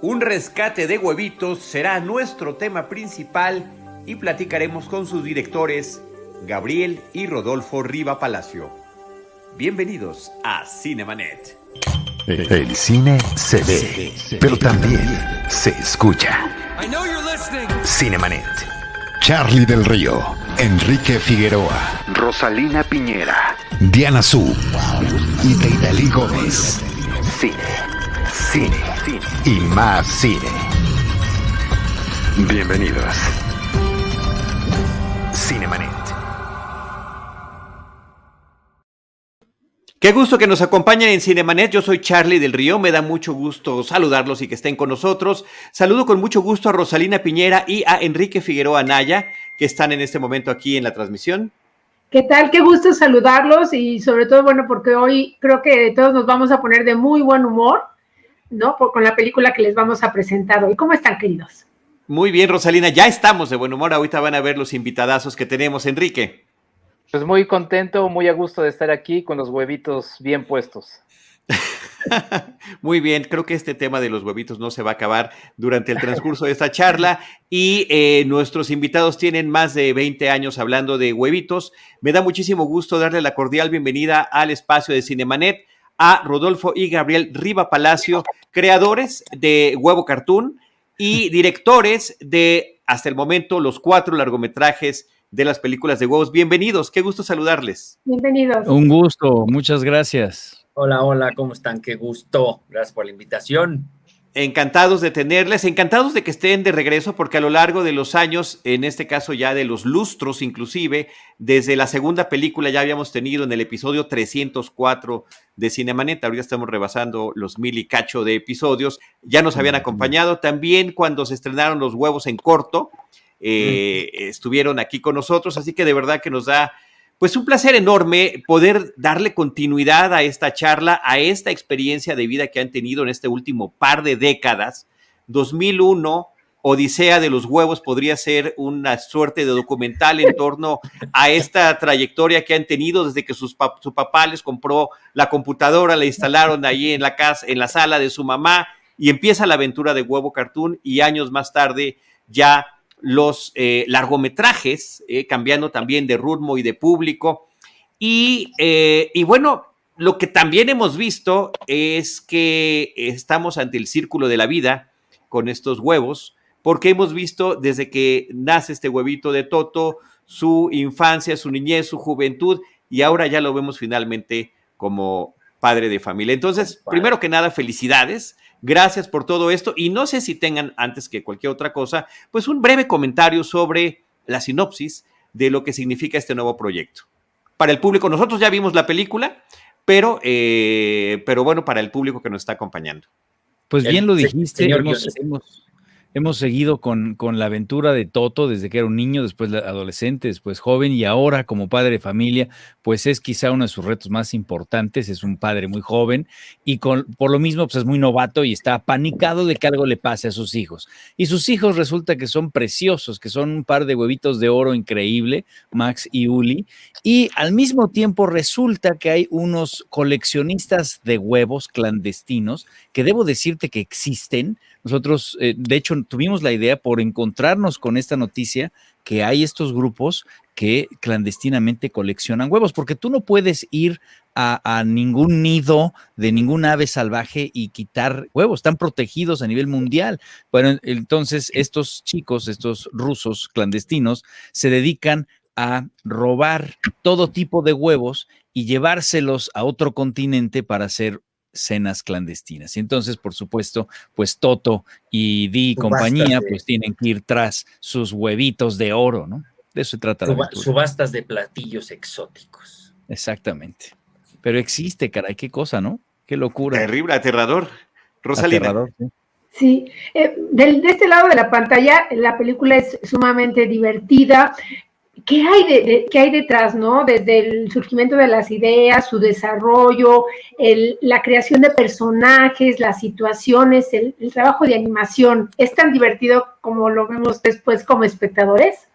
Un rescate de huevitos será nuestro tema principal y platicaremos con sus directores Gabriel y Rodolfo Riva Palacio. Bienvenidos a Cinemanet. El cine se ve, pero también se escucha. Cinemanet. Charlie del Río, Enrique Figueroa, Rosalina Piñera, Diana Su y Teidalí Gómez. Cine, cine, cine y más cine. Bienvenidos. Cinemanet. Qué gusto que nos acompañen en Cinemanet. Yo soy Charlie del Río. Me da mucho gusto saludarlos y que estén con nosotros. Saludo con mucho gusto a Rosalina Piñera y a Enrique Figueroa Naya, que están en este momento aquí en la transmisión. ¿Qué tal? Qué gusto saludarlos y sobre todo, bueno, porque hoy creo que todos nos vamos a poner de muy buen humor, ¿no? con la película que les vamos a presentar hoy. ¿Cómo están, queridos? Muy bien, Rosalina. Ya estamos de buen humor. Ahorita van a ver los invitadazos que tenemos. Enrique. Pues muy contento, muy a gusto de estar aquí con los huevitos bien puestos. Muy bien, creo que este tema de los huevitos no se va a acabar durante el transcurso de esta charla y eh, nuestros invitados tienen más de 20 años hablando de huevitos. Me da muchísimo gusto darle la cordial bienvenida al espacio de Cinemanet a Rodolfo y Gabriel Riva Palacio, creadores de Huevo Cartoon y directores de, hasta el momento, los cuatro largometrajes de las películas de huevos. Bienvenidos, qué gusto saludarles. Bienvenidos. Un gusto, muchas gracias. Hola, hola, ¿cómo están? Qué gusto. Gracias por la invitación. Encantados de tenerles, encantados de que estén de regreso, porque a lo largo de los años, en este caso ya de los lustros inclusive, desde la segunda película ya habíamos tenido en el episodio 304 de Cinemanet, ahorita estamos rebasando los mil y cacho de episodios, ya nos habían acompañado. También cuando se estrenaron los huevos en corto, eh, estuvieron aquí con nosotros, así que de verdad que nos da pues un placer enorme poder darle continuidad a esta charla, a esta experiencia de vida que han tenido en este último par de décadas. 2001, Odisea de los Huevos podría ser una suerte de documental en torno a esta trayectoria que han tenido desde que sus su papá les compró la computadora, la instalaron ahí en la casa, en la sala de su mamá y empieza la aventura de Huevo Cartoon y años más tarde ya los eh, largometrajes, eh, cambiando también de ritmo y de público. Y, eh, y, bueno, lo que también hemos visto es que estamos ante el círculo de la vida con estos huevos, porque hemos visto desde que nace este huevito de Toto, su infancia, su niñez, su juventud, y ahora ya lo vemos finalmente como padre de familia. Entonces, primero que nada, felicidades. Gracias por todo esto y no sé si tengan, antes que cualquier otra cosa, pues un breve comentario sobre la sinopsis de lo que significa este nuevo proyecto. Para el público, nosotros ya vimos la película, pero, eh, pero bueno, para el público que nos está acompañando. Pues bien lo dijiste, señor, hemos seguido con, con, la aventura de Toto desde que era un niño, después adolescente, después joven y ahora como padre de familia, pues es quizá uno de sus retos más importantes, es un padre muy joven y con, por lo mismo pues es muy novato y está panicado de que algo le pase a sus hijos. Y sus hijos resulta que son preciosos, que son un par de huevitos de oro increíble, Max y Uli, y al mismo tiempo resulta que hay unos coleccionistas de huevos clandestinos que debo decirte que existen, nosotros, eh, de hecho, tuvimos la idea por encontrarnos con esta noticia que hay estos grupos que clandestinamente coleccionan huevos, porque tú no puedes ir a, ningún nido de ningún ave salvaje y quitar huevos, están protegidos a nivel mundial. Bueno, entonces estos chicos, estos rusos clandestinos, se dedican a robar todo tipo de huevos y llevárselos a otro continente para hacer cenas clandestinas. Y entonces, por supuesto, pues Toto y Di y compañía, pues tienen que ir tras sus huevitos de oro, ¿no? De eso se trata la Subastas de platillos exóticos. Exactamente. Pero existe, caray, qué cosa, ¿no? Qué locura. Terrible, aterrador. Rosalina. Aterrador, sí. Sí, eh, de, este lado de la pantalla la película es sumamente divertida, ¿qué hay, de, ¿qué hay detrás, no? Desde el surgimiento de las ideas, su desarrollo, la creación de personajes, las situaciones, el, trabajo de animación, ¿es tan divertido como lo vemos después como espectadores?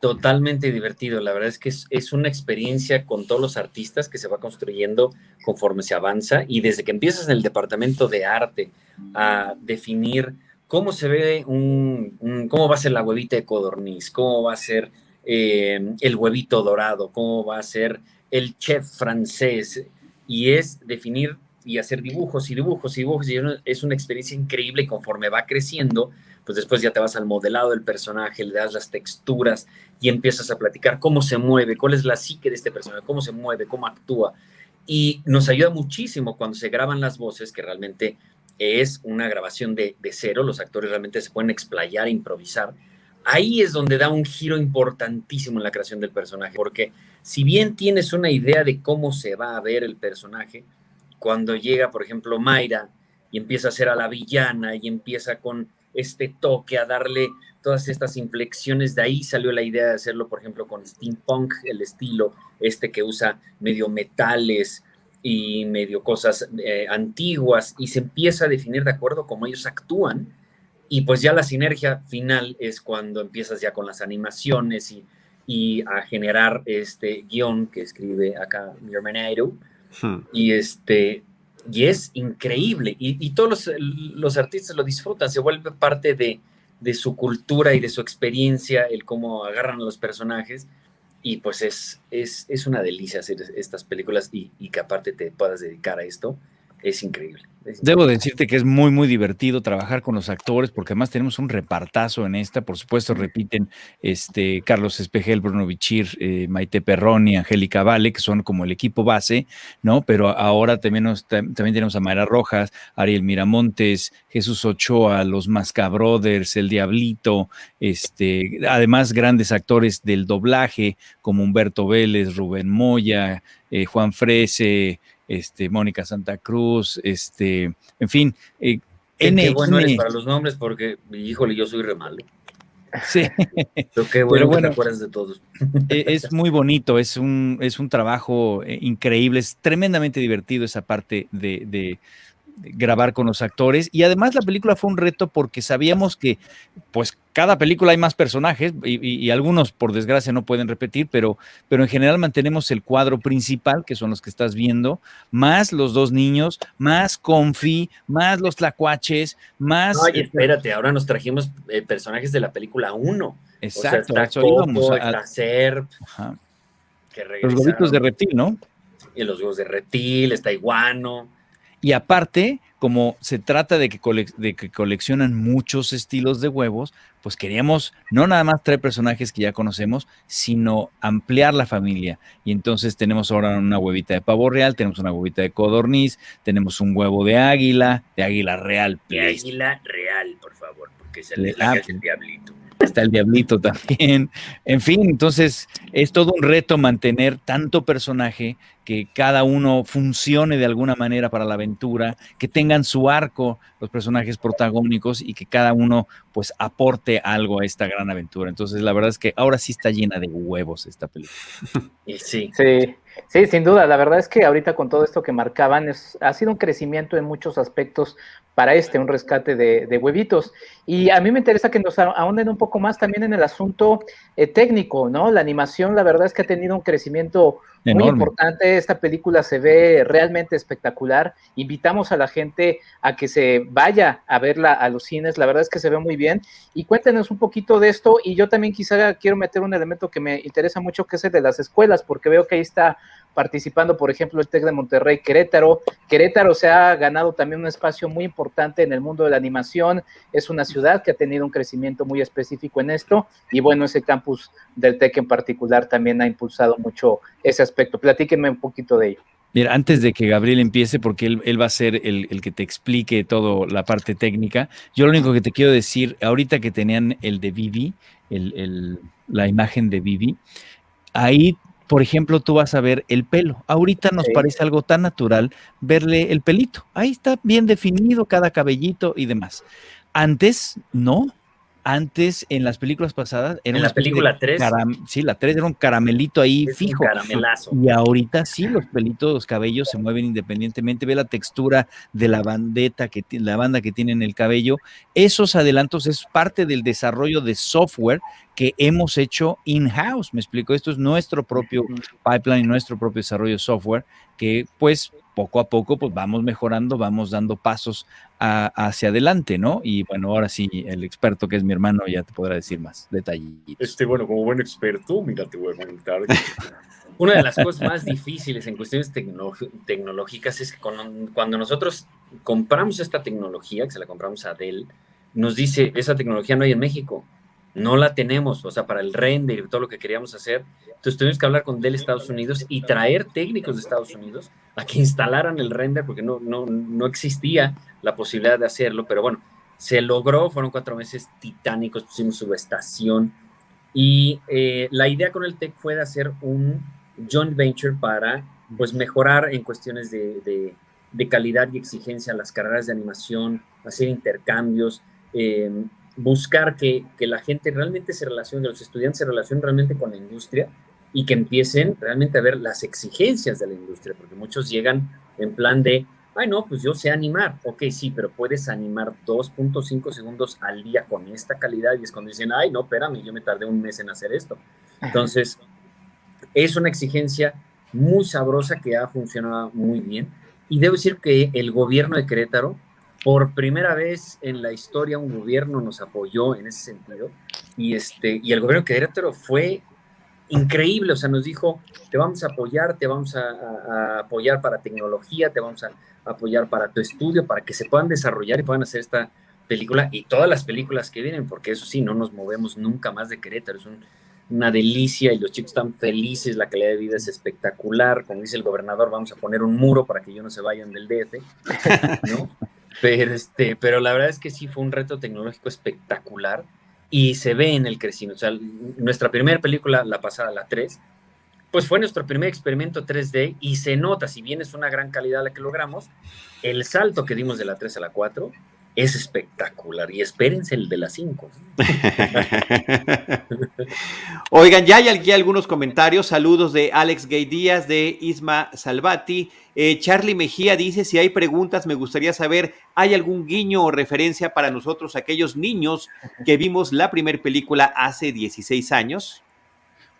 Totalmente divertido. La verdad es que es, una experiencia con todos los artistas que se va construyendo conforme se avanza y desde que empiezas en el departamento de arte a definir cómo se ve un, cómo va a ser la huevita de codorniz, cómo va a ser eh, el huevito dorado, cómo va a ser el chef francés y es definir y hacer dibujos y dibujos y dibujos es una experiencia increíble conforme va creciendo pues después ya te vas al modelado del personaje, le das las texturas y empiezas a platicar cómo se mueve, cuál es la psique de este personaje, cómo se mueve, cómo actúa. Y nos ayuda muchísimo cuando se graban las voces, que realmente es una grabación de, cero, los actores realmente se pueden explayar, improvisar. Ahí es donde da un giro importantísimo en la creación del personaje, porque si bien tienes una idea de cómo se va a ver el personaje, cuando llega, por ejemplo, Mayra y empieza a ser a la villana y empieza con este toque, a darle todas estas inflexiones. De ahí salió la idea de hacerlo, por ejemplo, con steampunk, el estilo este que usa medio metales y medio cosas eh, antiguas y se empieza a definir de acuerdo a cómo ellos actúan. Y pues ya la sinergia final es cuando empiezas ya con las animaciones y, y a generar este guion que escribe acá mi hermano. Hmm. Y este, y es increíble. Y, todos los, artistas lo disfrutan, se vuelve parte de, su cultura y de su experiencia, el cómo agarran a los personajes. Y pues es, es, es una delicia hacer estas películas y, y, que aparte te puedas dedicar a esto es increíble, Debo decirte que es muy, muy divertido trabajar con los actores, porque además tenemos un repartazo en esta. Por supuesto, repiten este, Carlos Espejel, Bruno Bichir, eh, Maite Perroni, Angélica Vale, que son como el equipo base, ¿no? Pero ahora también, también tenemos a Mayra Rojas, Ariel Miramontes, Jesús Ochoa, los Masca Brothers, El Diablito, este, además grandes actores del doblaje, como Humberto Vélez, Rubén Moya, eh, Juan Frese este, Mónica Santa Cruz, este, en fin. Eh, qué, bueno eres para los nombres porque, híjole, yo soy re malo. Sí. Pero qué bueno, que te acuerdas de todos. E, es muy bonito, es un, es un trabajo eh, increíble, es tremendamente divertido esa parte de, grabar con los actores y además la película fue un reto porque sabíamos que pues cada película hay más personajes y, algunos por desgracia no pueden repetir, pero, pero en general mantenemos el cuadro principal, que son los que estás viendo, más los dos niños, más Confi, más los tlacuaches, más... Oye, espérate, ahora nos trajimos eh, personajes de la película 1. Exacto, o sea, está Serp, Los huevitos de reptil, ¿no? Y los huevos de reptil, está Iguano. Y aparte, como se trata de que, de que, coleccionan muchos estilos de huevos, pues queríamos no nada más traer personajes que ya conocemos, sino ampliar la familia. Y entonces tenemos ahora una huevita de pavo real, tenemos una huevita de codorniz, tenemos un huevo de águila, de águila real. De águila real, por favor, porque es el, el diablito está el diablito también. En fin, entonces es todo un reto mantener tanto personaje que cada uno funcione de alguna manera para la aventura, que tengan su arco los personajes protagónicos y que cada uno pues aporte algo a esta gran aventura. Entonces la verdad es que ahora sí está llena de huevos esta película. Sí, sí, sí, sin duda. La verdad es que ahorita con todo esto que marcaban es, ha sido un crecimiento en muchos aspectos para este, un rescate de, huevitos. Y a mí me interesa que nos ahonden un poco más también en el asunto eh, técnico, ¿no? La animación, la verdad es que ha tenido un crecimiento muy importante. Esta película se ve realmente espectacular. Invitamos a la gente a que se vaya a verla a los cines. La verdad es que se ve muy bien. Y cuéntenos un poquito de esto. Y yo también quizá quiero meter un elemento que me interesa mucho, que es el de las escuelas, porque veo que ahí está participando, por ejemplo, el TEC de Monterrey, Querétaro. Querétaro se ha ganado también un espacio muy importante en el mundo de la animación. Es una ciudad que ha tenido un crecimiento muy específico en esto. Y bueno, ese campus del TEC en particular también ha impulsado mucho ese aspecto. Platíquenme un poquito de ello. Mira, antes de que Gabriel empiece, porque él, va a ser el, que te explique toda la parte técnica, yo lo único que te quiero decir, ahorita que tenían el de Vivi, la imagen de Vivi, ahí por ejemplo, tú vas a ver el pelo. Ahorita nos parece algo tan natural verle el pelito. Ahí está bien definido cada cabellito y demás. Antes, no. Antes, en las películas pasadas, en la película 3. Sí, la 3 era un caramelito ahí fijo. Un caramelazo. Y ahorita sí, los pelitos, los cabellos se mueven independientemente. Ve la textura de la bandeta, que la banda que tiene en el cabello. Esos adelantos es parte del desarrollo de software que hemos hecho in-house. Me explico, esto es nuestro propio pipeline, nuestro propio desarrollo de software que pues poco a poco pues vamos mejorando, vamos dando pasos hacia adelante, ¿no? Y bueno, ahora sí, el experto que es mi hermano ya te podrá decir más detallitos. Este, bueno, como buen experto, mira, te voy a comentar. Una de las cosas más difíciles en cuestiones tecnológicas es que cuando, nosotros compramos esta tecnología, que se la compramos a Dell, nos dice, esa tecnología no hay en México no la tenemos, o sea, para el render y todo lo que queríamos hacer. Entonces tuvimos que hablar con Dell Estados Unidos y traer técnicos de Estados Unidos a que instalaran el render porque no, no, no existía la posibilidad de hacerlo, pero bueno, se logró, fueron cuatro meses titánicos, pusimos subestación y eh, la idea con el TEC fue de hacer un joint venture para pues mejorar en cuestiones de, de, calidad y exigencia las carreras de animación, hacer intercambios, eh, buscar que, la gente realmente se relacione, los estudiantes se relacionen realmente con la industria y que empiecen realmente a ver las exigencias de la industria, porque muchos llegan en plan de, ay no, pues yo sé animar, ok, sí, pero puedes animar 2.5 segundos al día con esta calidad y es cuando dicen, ay no, espérame, yo me tardé un mes en hacer esto. Entonces, es una exigencia muy sabrosa que ha funcionado muy bien. Y debo decir que el gobierno de Querétaro por primera vez en la historia un gobierno nos apoyó en ese sentido y, este, y el gobierno de Querétaro fue increíble, o sea, nos dijo, te vamos a apoyar, te vamos a, apoyar para tecnología, te vamos a apoyar para tu estudio, para que se puedan desarrollar y puedan hacer esta película y todas las películas que vienen, porque eso sí, no nos movemos nunca más de Querétaro, es una delicia y los chicos están felices, la calidad de vida es espectacular, como dice el gobernador, vamos a poner un muro para que ellos no se vayan del DF, ¿no? Pero, este, pero la verdad es que sí fue un reto tecnológico espectacular y se ve en el crecimiento. O sea, nuestra primera película, la pasada, la 3, pues fue nuestro primer experimento 3D y se nota, si bien es una gran calidad la que logramos, el salto que dimos de la 3 a la 4 es espectacular y espérense el de las 5. Oigan, ya hay aquí algunos comentarios. Saludos de Alex Gay Díaz, de Isma Salvati. Eh, Charlie Mejía dice: Si hay preguntas, me gustaría saber, ¿hay algún guiño o referencia para nosotros, aquellos niños que vimos la primera película hace 16 años?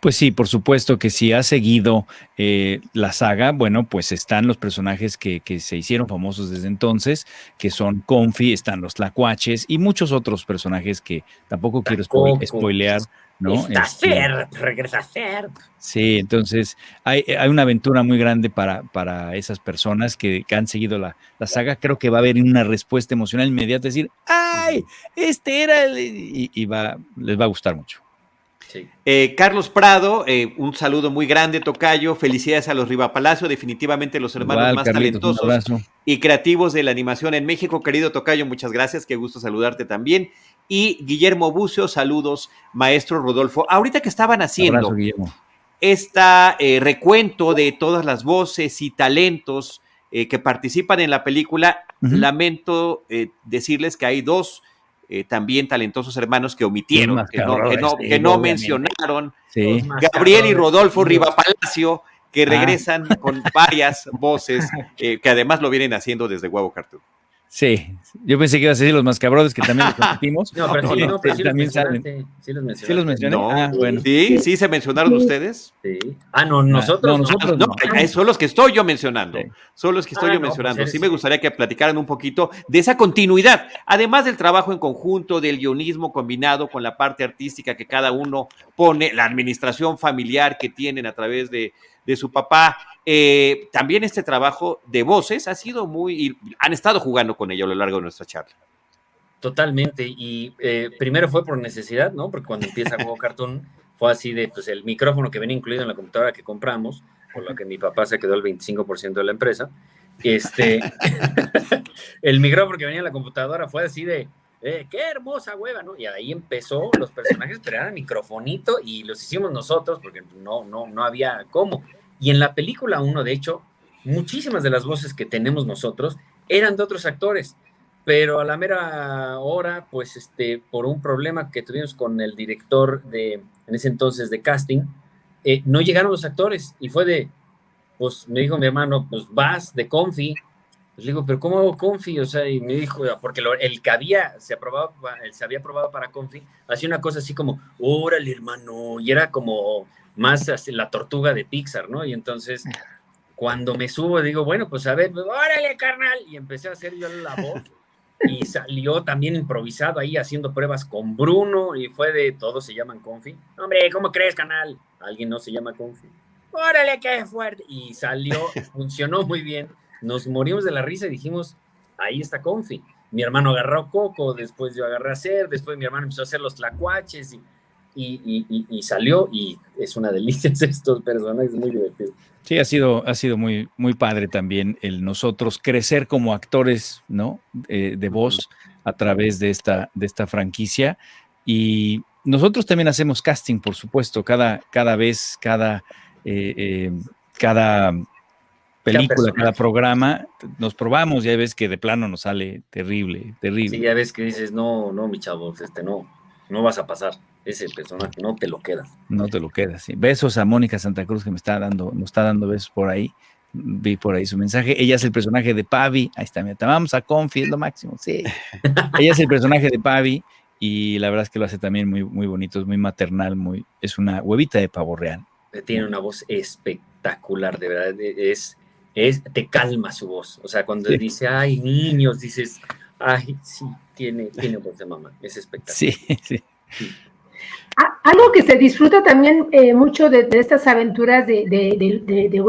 Pues sí, por supuesto que si ha seguido eh, la saga, bueno, pues están los personajes que, se hicieron famosos desde entonces, que son Confi, están los Tlacuaches y muchos otros personajes que tampoco quiero spoilear. ¿no? Está este, regresa Fer. Sí, entonces hay, una aventura muy grande para, para esas personas que, han seguido la, saga. Creo que va a haber una respuesta emocional inmediata, decir, ¡ay! Este era el... y va, les va a gustar mucho. Eh, Carlos Prado, eh, un saludo muy grande, Tocayo. Felicidades a los Riva Palacio, definitivamente los hermanos más talentosos y creativos de la animación en México. Querido Tocayo, muchas gracias, qué gusto saludarte también. Y Guillermo Bucio, saludos, maestro Rodolfo. Ahorita que estaban haciendo este recuento de todas las voces y talentos que participan en la película, lamento decirles que hay dos eh, también talentosos hermanos que omitieron, que no, mencionaron, Gabriel y Rodolfo Riva Palacio, que ah. regresan con varias voces, eh, que además lo vienen haciendo desde Huevo Cartoon. Sí, yo pensé que iba a ser los mascabrones que también los compartimos. No, pero sí, no, pero sí también salen. Sí los mencioné. Sí los mencioné. ah, bueno. Sí, sí se mencionaron ustedes. Sí. Ah, no, nosotros. No, nosotros no. son los que estoy yo mencionando. Son los que estoy ah, yo pues mencionando. sí me gustaría que platicaran un poquito de esa continuidad, además del trabajo en conjunto, del guionismo combinado con la parte artística que cada uno pone, la administración familiar que tienen a través de de su papá. Eh, también este trabajo de voces ha sido muy, han estado jugando con ello a lo largo de nuestra charla. Totalmente, y eh, primero fue por necesidad, ¿no? Porque cuando empieza Juego Cartoon fue así de, pues el micrófono que venía incluido en la computadora que compramos, por lo que mi papá se quedó el 25% de la empresa, este, el micrófono que venía en la computadora fue así de, eh, qué hermosa hueva, ¿no? Y ahí empezó los personajes, era microfonito y los hicimos nosotros porque no, no, no había cómo. Y en la película uno, de hecho, muchísimas de las voces que tenemos nosotros eran de otros actores. pero a la mera hora, pues este, por un problema que tuvimos con el director de, en ese entonces de casting, eh, no llegaron los actores y fue de, pues me dijo mi hermano, pues vas de confi. Pues le digo, pero ¿cómo hago confi? O sea, y me dijo, porque el que había, se, aprobaba, se había aprobado para confi, hacía una cosa así como, órale hermano, y era como más la tortuga de Pixar, ¿no? Y entonces cuando me subo digo, bueno, pues a ver, órale carnal, y empecé a hacer yo la voz y salió también improvisado ahí haciendo pruebas con Bruno y fue de todos se llaman Confi. Hombre, ¿cómo crees, canal? Alguien no se llama Confi. Órale, qué fuerte. Y salió, funcionó muy bien. Nos morimos de la risa y dijimos, ahí está Confi. Mi hermano agarró Coco, después yo agarré a hacer, después mi hermano empezó a hacer los tlacuaches y y, salió y es una delicia estos personajes, muy divertido. Sí, ha sido, ha sido muy, muy padre también el nosotros crecer como actores, ¿no? Eh, de voz a través de esta, de esta franquicia. Y nosotros también hacemos casting, por supuesto, cada, cada vez, cada, eh, eh, cada película, cada programa, nos probamos, ya ves que de plano nos sale terrible, terrible. Sí, ya ves que dices, no, no, mi chavo, este no, no vas a pasar ese personaje, no te lo quedas. No te lo quedas, sí. Besos a Mónica Santa Cruz que me está dando, nos está dando besos por ahí. Vi por ahí su mensaje. Ella es el personaje de Pavi. Ahí está, mira, vamos a Confi, es lo máximo, sí. Ella es el personaje de Pavi y la verdad es que lo hace también muy, muy bonito, es muy maternal, muy, es una huevita de pavo real. Tiene una voz espectacular, de verdad, es, es, te calma su voz. O sea, cuando dice, ay, niños, dices, ay, sí, tiene, tiene voz de mamá, es espectacular. sí. sí. Algo que se disfruta también eh, mucho de, estas aventuras de, de,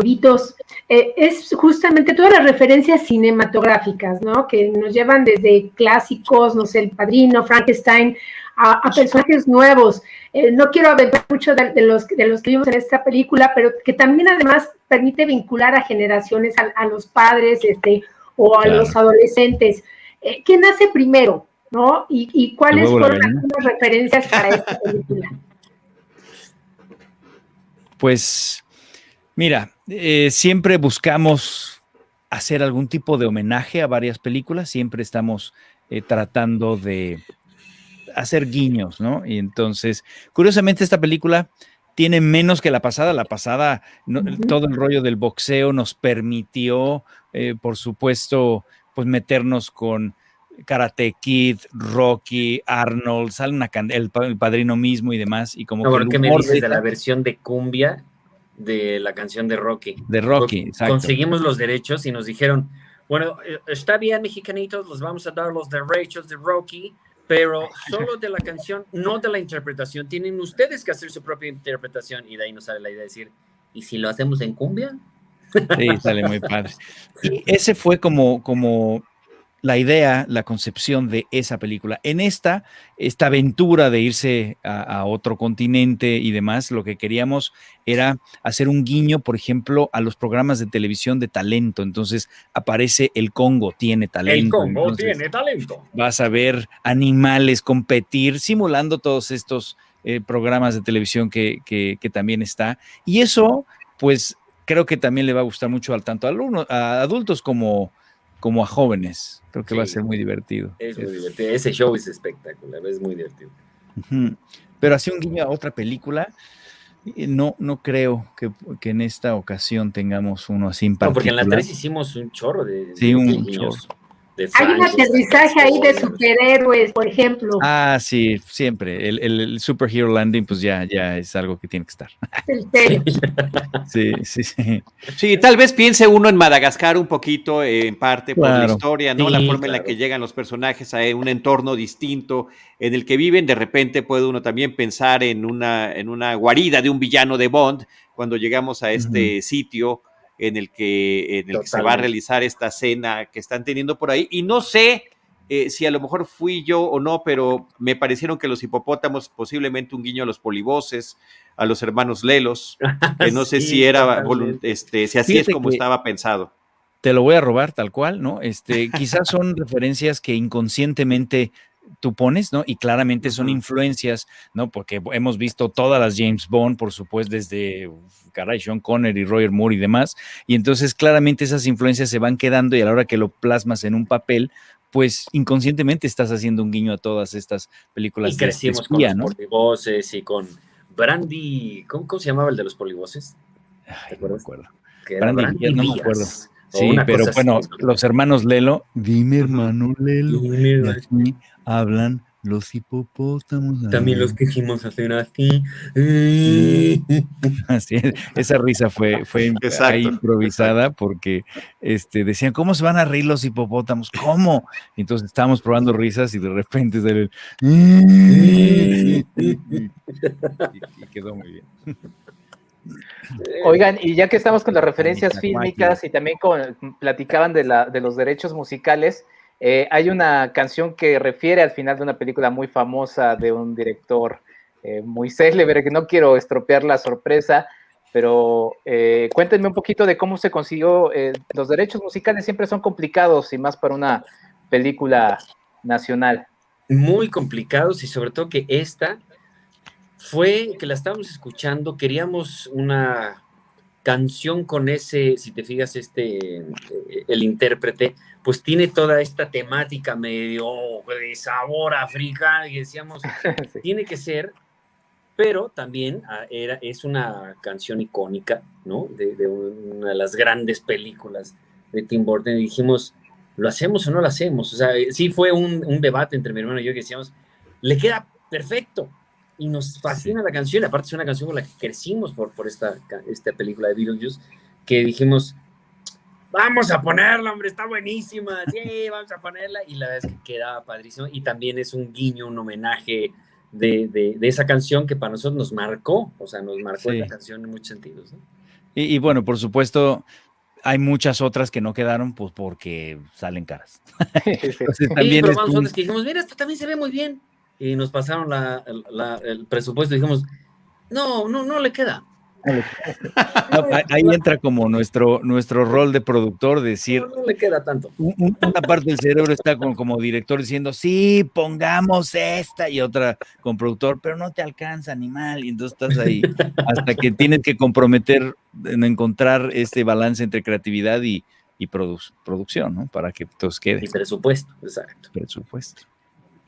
eh, es justamente todas las referencias cinematográficas, ¿no? Que nos llevan desde clásicos, no sé, El Padrino, Frankenstein, a, personajes nuevos. Eh, no quiero aventar mucho de, los, de los que vimos en esta película, pero que también además permite vincular a generaciones, a, los padres este, o a los adolescentes. ¿Qué nace primero? ¿no? ¿Y, cuáles fueron las referencias para esta película? Pues, mira, eh, siempre buscamos hacer algún tipo de homenaje a varias películas, siempre estamos eh, tratando de hacer guiños, ¿no? Y entonces, curiosamente, esta película tiene menos que la pasada. La pasada, todo el rollo del boxeo nos permitió, eh, por supuesto, pues meternos con Karate Kid, Rocky, Arnold, sale una el, el, padrino mismo y demás. Y como no, que me dices de, la versión de cumbia de la canción de Rocky? De Rocky, exacto. Conseguimos los derechos y nos dijeron, bueno, eh, está bien, mexicanitos, los vamos a dar los derechos de Rocky, pero solo de la canción, no de la interpretación. Tienen ustedes que hacer su propia interpretación. Y de ahí nos sale la idea de decir, ¿y si lo hacemos en cumbia? Sí, sale muy padre. Y ese fue como, como la idea, la concepción de esa película. En esta, esta aventura de irse a, otro continente y demás, lo que queríamos era hacer un guiño, por ejemplo, a los programas de televisión de talento. Entonces aparece el Congo tiene talento. El Congo tiene talento. Vas a ver animales competir, simulando todos estos eh, programas de televisión que, que, también está. Y eso, pues, creo que también le va a gustar mucho al tanto a, a adultos como como a jóvenes. Creo que va a ser muy divertido. Es muy divertido. Ese show es espectacular, es muy divertido. Pero así un guiño a otra película, eh, no, no creo que, en esta ocasión tengamos uno así en No, porque en la 3 hicimos un chorro de, sí, un chorro. Hay un aterrizaje ahí de superhéroes, por ejemplo. Ah, sí, siempre. El, el, Superhero Landing, pues ya, ya es algo que tiene que estar. Sí, sí, sí. Sí, tal vez piense uno en Madagascar un poquito, en parte por la historia, ¿no? la forma en la que llegan los personajes a un entorno distinto en el que viven. De repente puede uno también pensar en una, en una guarida de un villano de Bond cuando llegamos a este sitio en el que, en el se va a realizar esta cena que están teniendo por ahí. Y no sé eh, si a lo mejor fui yo o no, pero me parecieron que los hipopótamos, posiblemente un guiño a los polivoces, a los hermanos Lelos, que no sé si era, este, si así es como estaba pensado. Te lo voy a robar tal cual, ¿no? Este, quizás son referencias que inconscientemente tú pones, ¿no? Y claramente son influencias, ¿no? Porque hemos visto todas las James Bond, por supuesto, desde, caray, Sean Connery, Roger Moore y demás, y entonces claramente esas influencias se van quedando y a la hora que lo plasmas en un papel, pues inconscientemente estás haciendo un guiño a todas estas películas. Y crecimos con los polivoces y con Brandy, ¿cómo, se llamaba el de los polivoces? ¿Te acuerdas? No me acuerdo. Brandy, no me acuerdo. Sí, pero bueno, los hermanos Lelo, dime hermano Lelo, dime, hablan los hipopótamos. También los que hacer así. Así es. Esa risa fue, fue improvisada porque este, decían, ¿cómo se van a reír los hipopótamos? ¿Cómo? Entonces estábamos probando risas y de repente sale y, quedó muy bien. Oigan, y ya que estamos con las referencias fílmicas y también con, platicaban de, la, de los derechos musicales, eh, hay una canción que refiere al final de una película muy famosa de un director eh, muy célebre, que no quiero estropear la sorpresa, pero eh, cuéntenme un poquito de cómo se consiguió. los derechos musicales siempre son complicados y más para una película nacional. Muy complicados y sobre todo que esta fue que la estábamos escuchando, queríamos una canción con ese, si te fijas, este, el intérprete, pues tiene toda esta temática medio de sabor africano y decíamos, tiene que ser, pero también ah, era, es una canción icónica, ¿no? De, una de las grandes películas de Tim Burton y dijimos, ¿lo hacemos o no lo hacemos? O sea, sí fue un, un debate entre mi hermano y yo que decíamos, le queda perfecto, y nos fascina la canción, aparte es una canción con la que crecimos por, por esta, esta película de Beetlejuice, que dijimos, vamos a ponerla, hombre, está buenísima, sí, vamos a ponerla, y la verdad es que queda padrísimo, y también es un guiño, un homenaje de, de, esa canción que para nosotros nos marcó, o sea, nos marcó la canción en muchos sentidos. Y, bueno, por supuesto, hay muchas otras que no quedaron, pues porque salen caras. Entonces, también sí, pero vamos que dijimos, mira, esta también se ve muy bien y nos pasaron el presupuesto y dijimos, no, no, no le queda. ahí entra como nuestro, nuestro rol de productor, decir. No, le queda tanto. Una parte del cerebro está con, como director diciendo, sí, pongamos esta, y otra con productor, pero no te alcanza, animal. Y entonces estás ahí hasta que tienes que comprometer en encontrar este balance entre creatividad y, producción, ¿no? Para que todos quede. Y presupuesto, exacto. Presupuesto.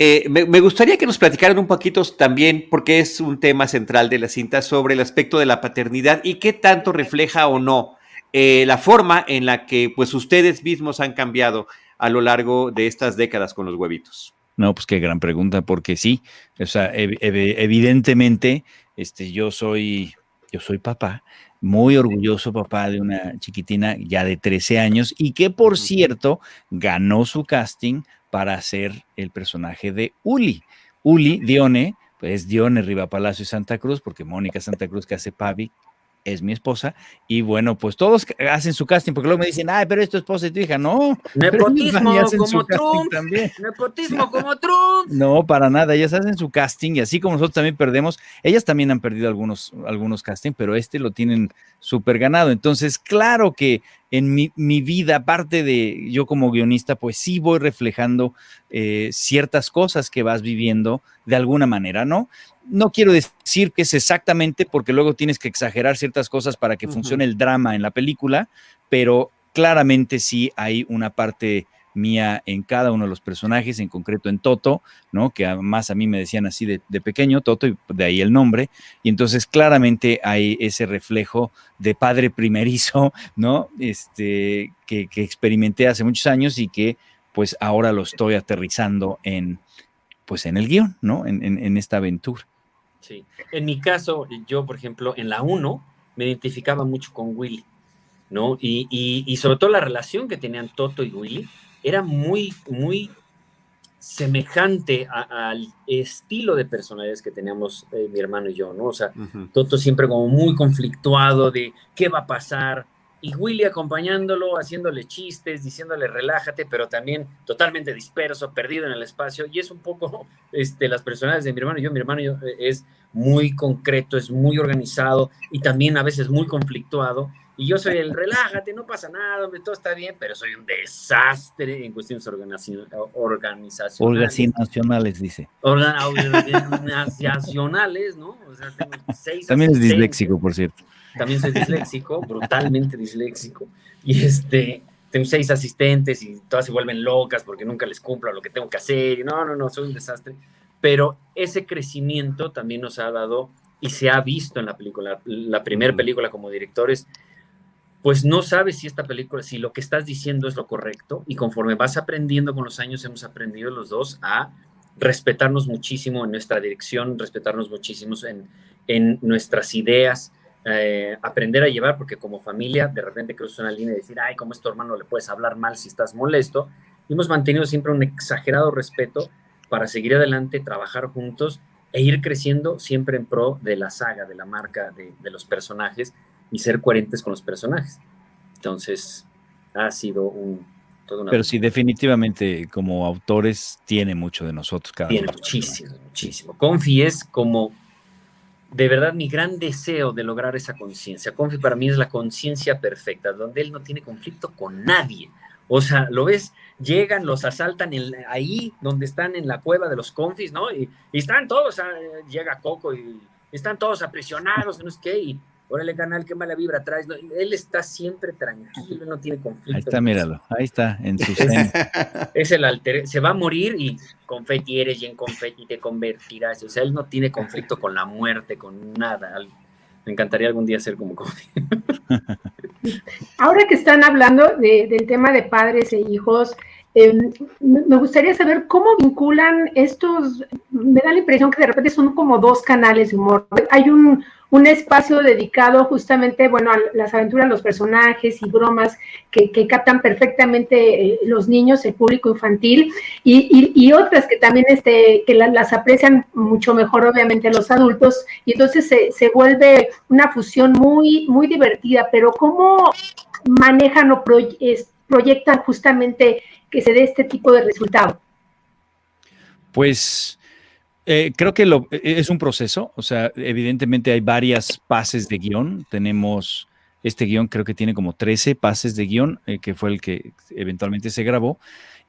Eh, me, gustaría que nos platicaran un poquito también, porque es un tema central de la cinta, sobre el aspecto de la paternidad y qué tanto refleja o no eh, la forma en la que pues ustedes mismos han cambiado a lo largo de estas décadas con los huevitos. No, pues qué gran pregunta, porque sí, o sea, evidentemente, este, yo soy, yo soy papá, muy orgulloso papá de una chiquitina ya de 13 años y que por cierto ganó su casting para hacer el personaje de Uli. Uli, Dione, pues Dione Riva Palacio y Santa Cruz, porque Mónica Santa Cruz que hace Pavi es mi esposa, y bueno, pues todos hacen su casting, porque luego me dicen, ay, pero es tu esposa y tu hija, no. Nepotismo como Trump, nepotismo como Trump. No, para nada, ellas hacen su casting, y así como nosotros también perdemos, ellas también han perdido algunos, algunos castings, pero este lo tienen súper ganado, entonces, claro que en mi, vida, aparte de yo como guionista, pues sí voy reflejando eh, ciertas cosas que vas viviendo de alguna manera, ¿no? No quiero decir que es exactamente porque luego tienes que exagerar ciertas cosas para que funcione el drama en la película, pero claramente sí hay una parte mía en cada uno de los personajes, en concreto en Toto, ¿no? Que además a mí me decían así de, pequeño, Toto, y de ahí el nombre. Y entonces claramente hay ese reflejo de padre primerizo, ¿no? Este, que, experimenté hace muchos años y que pues ahora lo estoy aterrizando en, pues en el guion, ¿no? en esta aventura. Sí. En mi caso, yo, por ejemplo, en la 1 me identificaba mucho con Willy, ¿no? Y, sobre todo la relación que tenían Toto y Willy era muy, muy semejante al estilo de personalidades que teníamos eh, mi hermano y yo, ¿no? O sea, Toto siempre como muy conflictuado de qué va a pasar, y Willy acompañándolo, haciéndole chistes, diciéndole relájate, pero también totalmente disperso, perdido en el espacio. Y es un poco este, las personalidades de mi hermano yo. Mi hermano eh, es muy concreto, es muy organizado y también a veces muy conflictuado. y yo soy el relájate, no pasa nada, todo está bien, pero soy un desastre en cuestiones organizacionales. Organizacionales, dice. Organizacionales, ¿no? O sea, tengo seis También es disléxico, por cierto. También soy disléxico, brutalmente disléxico. Y este, tengo seis asistentes y todas se vuelven locas porque nunca les cumplo lo que tengo que hacer. Y no, no, no, soy un desastre. Pero ese crecimiento también nos ha dado y se ha visto en la película, la primera película como directores, pues no sabes si esta película, si lo que estás diciendo es lo correcto y conforme vas aprendiendo con los años hemos aprendido los dos a respetarnos muchísimo en nuestra dirección, respetarnos muchísimo en, en nuestras ideas, eh, aprender a llevar, porque como familia de repente cruzas una línea y decir, ay, como es tu hermano le puedes hablar mal si estás molesto, y hemos mantenido siempre un exagerado respeto para seguir adelante, trabajar juntos e ir creciendo siempre en pro de la saga, de la marca, de, de los personajes y ser coherentes con los personajes. Entonces, ha sido un... Pero sí, definitivamente como autores tiene mucho de nosotros cada Tiene muchísimo, muchísimo. Confi es como de verdad mi gran deseo de lograr esa conciencia. Confi para mí es la conciencia perfecta, donde él no tiene conflicto con nadie. O sea, lo ves, llegan, los asaltan ahí donde están en la cueva de los confis, ¿no? Y, están todos, llega Coco y están todos aprisionados, no sé qué, y órale canal, qué mala vibra traes. él está siempre tranquilo, no tiene conflicto. Ahí está, míralo, ahí está, en su es, es el alter, se va a morir y confeti eres y en confeti te convertirás. O sea, él no tiene conflicto con la muerte, con nada. Me encantaría algún día ser como confeti. Ahora que están hablando del tema de padres e hijos, em, me gustaría saber cómo vinculan estos, me da la impresión que de repente son como dos canales de humor. Hay un, un espacio dedicado justamente, bueno, a las aventuras, los personajes y bromas que, captan perfectamente eh, los niños, el público infantil, y, otras que también este, que las aprecian mucho mejor, obviamente, los adultos, y entonces se, vuelve una fusión muy, muy divertida, pero ¿cómo manejan o proyectan justamente que se dé este tipo de resultado? Pues eh, creo que e, es un proceso, o sea, evidentemente hay varias pases de guion. Tenemos este guion, creo que tiene como 13 pases de guion, eh, que fue el que eventualmente se grabó.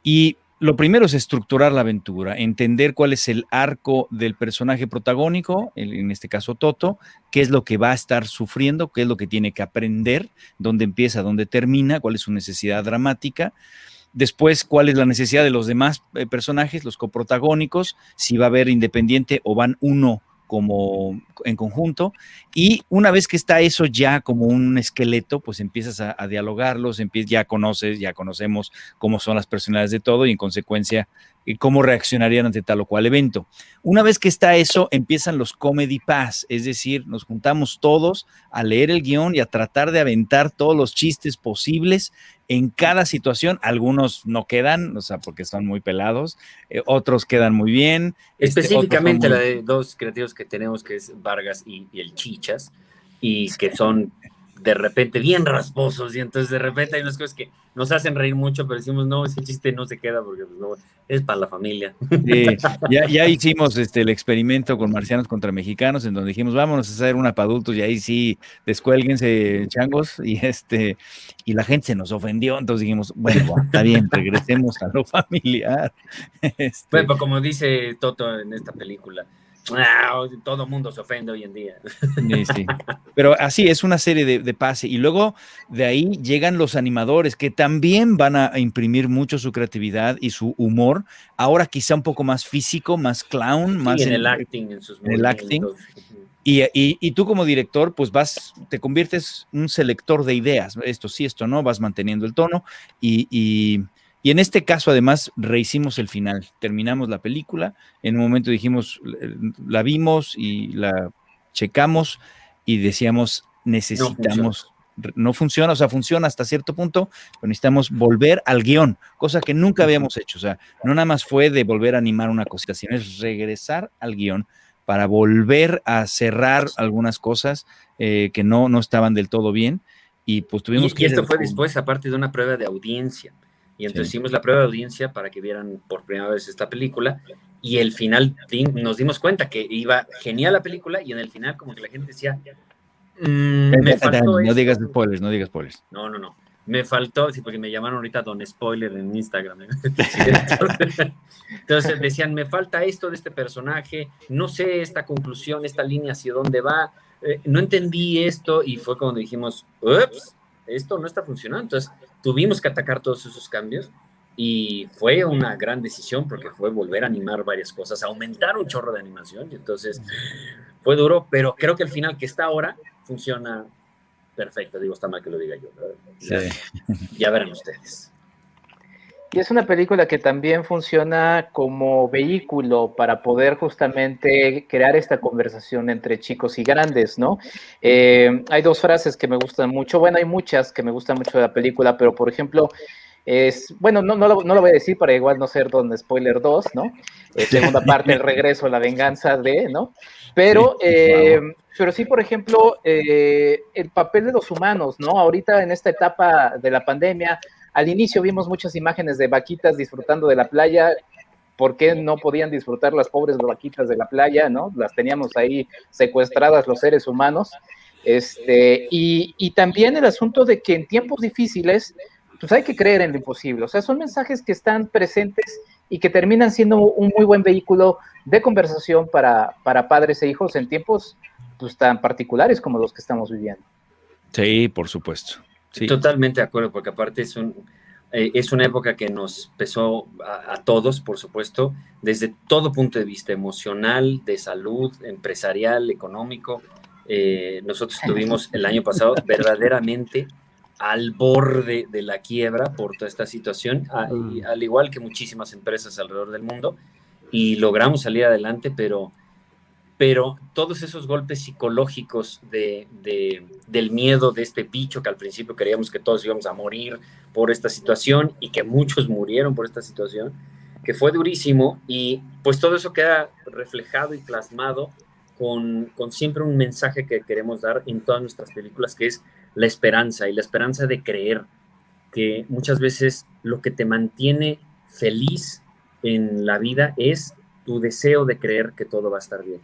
Y lo primero es estructurar la aventura, entender cuál es el arco del personaje protagónico, en este caso Toto, qué es lo que va a estar sufriendo, qué es lo que tiene que aprender, dónde empieza, dónde termina, cuál es su necesidad dramática. Después, cuál es la necesidad de los demás eh, personajes, los coprotagónicos, si va a haber independiente o van uno como en conjunto. Y una vez que está eso ya como un esqueleto, pues empiezas a, dialogarlos, ya conoces, ya conocemos cómo son las personalidades de todo y en consecuencia cómo reaccionarían ante tal o cual evento. Una vez que está eso, empiezan los comedy pass, es decir, nos juntamos todos a leer el guion y a tratar de aventar todos los chistes posibles en cada situación. Algunos no quedan, o sea, porque son muy pelados, eh, otros quedan muy bien. Este, Específicamente la de dos creativos que tenemos, que es Vargas y, y el Chichas, y que son de repente bien rasposos y entonces de repente hay unas cosas que nos hacen reír mucho, pero decimos, no, ese chiste no se queda porque pues, no, es para la familia. ya, ya, hicimos este, el experimento con marcianos contra mexicanos en donde dijimos, vámonos a hacer una para adultos y ahí sí, descuélguense changos y este, y la gente se nos ofendió, entonces dijimos, bueno, está bien, regresemos a lo familiar. Este, bueno, pues como dice Toto en esta película, Ah, todo mundo se ofende hoy en día. Pero así es una serie de, pase. Y luego de ahí llegan los animadores que también van a imprimir mucho su creatividad y su humor. Ahora quizá un poco más físico, más clown, más en, el acting, en sus el acting. Y, tú como director, pues vas, te conviertes un selector de ideas. Esto sí, esto no, vas manteniendo el tono y y en este caso, además, rehicimos el final. Terminamos la película. En un momento dijimos, la vimos y la checamos y decíamos, necesitamos. No funciona. o sea, funciona hasta cierto punto, pero necesitamos volver al guion, cosa que nunca habíamos hecho. O sea, no nada más fue de volver a animar una cosita, sino es regresar al guion para volver a cerrar algunas cosas eh, que no, no estaban del todo bien. Y pues tuvimos que. Y esto fue después, aparte de una prueba de audiencia. Y entonces hicimos la prueba de audiencia para que vieran por primera vez esta película. Y el final nos dimos cuenta que iba genial la película y en el final como que la gente decía, Mm, no digas spoilers, no digas spoilers. No, no, no. Me faltó, sí, porque me llamaron ahorita Don Spoiler en Instagram. Entonces decían, me falta esto de este personaje, no sé esta conclusión, esta línea hacia dónde va, eh, no entendí esto y fue cuando dijimos, ups, esto no está funcionando. Entonces tuvimos que atacar todos esos cambios y fue una gran decisión porque fue volver a animar varias cosas, aumentar un chorro de animación y entonces fue duro, pero creo que el final que está ahora funciona perfecto. Digo, está mal que lo diga yo. Ya, verán ustedes. Y es una película que también funciona como vehículo para poder justamente crear esta conversación entre chicos y grandes, ¿no? Eh, hay dos frases que me gustan mucho, bueno, hay muchas que me gustan mucho de la película, pero por ejemplo, es, bueno, no, no, lo, no lo voy a decir para igual no ser don spoiler 2, ¿no? Eh, segunda parte, el regreso, la venganza de, ¿no? Pero, eh, pero sí, por ejemplo, el papel de los humanos, ¿no? Ahorita en esta etapa de la pandemia, al inicio vimos muchas imágenes de vaquitas disfrutando de la playa. ¿Por qué no podían disfrutar las pobres vaquitas de la playa, ¿no? Las teníamos ahí secuestradas los seres humanos. Este, y, y también el asunto de que en tiempos difíciles pues hay que creer en lo imposible. O sea, son mensajes que están presentes y que terminan siendo un muy buen vehículo de conversación para, para padres e hijos en tiempos pues, tan particulares como los que estamos viviendo. Sí, por supuesto. Sí. Totalmente de acuerdo, porque aparte es, un, eh, es una época que nos pesó a, todos, por supuesto, desde todo punto de vista emocional, de salud, empresarial, económico. Eh, nosotros tuvimos el año pasado verdaderamente al borde de la quiebra por toda esta situación, mm. al igual que muchísimas empresas alrededor del mundo, y logramos salir adelante, pero, pero todos esos golpes psicológicos de, del miedo de este bicho que al principio creíamos que todos íbamos a morir por esta situación y que muchos murieron por esta situación, que fue durísimo, y pues todo eso queda reflejado y plasmado con, con siempre un mensaje que queremos dar en todas nuestras películas, que es la esperanza y la esperanza de creer que muchas veces lo que te mantiene feliz en la vida es tu deseo de creer que todo va a estar bien.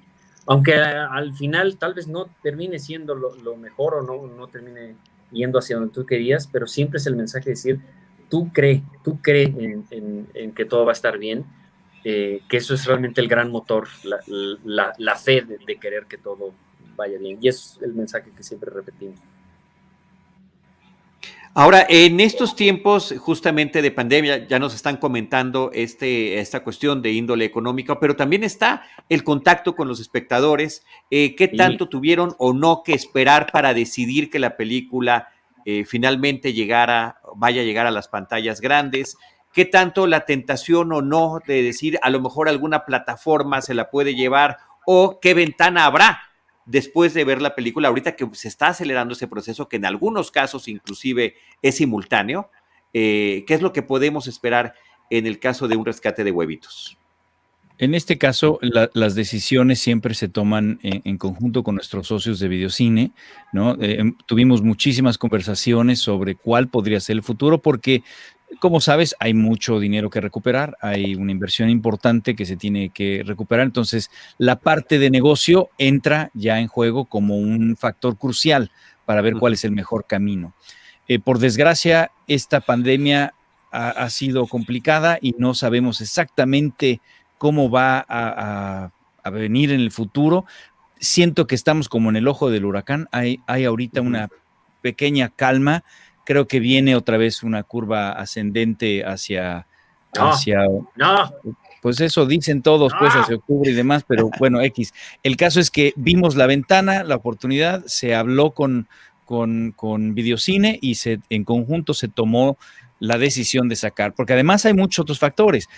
Aunque al final tal vez no termine siendo lo, mejor o no, termine yendo hacia donde tú querías, pero siempre es el mensaje de decir, tú cree, tú cree en, que todo va a estar bien, eh, que eso es realmente el gran motor, la, fe de querer que todo vaya bien. Y es el mensaje que siempre repetimos. Ahora, en estos tiempos justamente de pandemia, ya nos están comentando este, esta cuestión de índole económica, pero también está el contacto con los espectadores. Eh, ¿Qué tanto tuvieron o no que esperar para decidir que la película eh, finalmente llegara, vaya a llegar a las pantallas grandes? ¿Qué tanto la tentación o no de decir a lo mejor alguna plataforma se la puede llevar o qué ventana habrá después de ver la película, ahorita que se está acelerando ese proceso, que en algunos casos inclusive es simultáneo, eh, ¿qué es lo que podemos esperar en el caso de un rescate de huevitos? En este caso, las decisiones siempre se toman en, conjunto con nuestros socios de videocine, ¿no? Eh, tuvimos muchísimas conversaciones sobre cuál podría ser el futuro, porque como sabes, hay mucho dinero que recuperar, hay una inversión importante que se tiene que recuperar, entonces la parte de negocio entra ya en juego como un factor crucial para ver cuál es el mejor camino. Eh, por desgracia, esta pandemia ha, sido complicada y no sabemos exactamente cómo va a, venir en el futuro. Siento que estamos como en el ojo del huracán, hay, hay ahorita una pequeña calma creo que viene otra vez una curva ascendente hacia... hacia Pues eso dicen todos, pues hacia octubre y demás, pero bueno, X. El caso es que vimos la ventana, la oportunidad, se habló con, con, con Videocine y se, en conjunto se tomó la decisión de sacar, porque además hay muchos otros factores.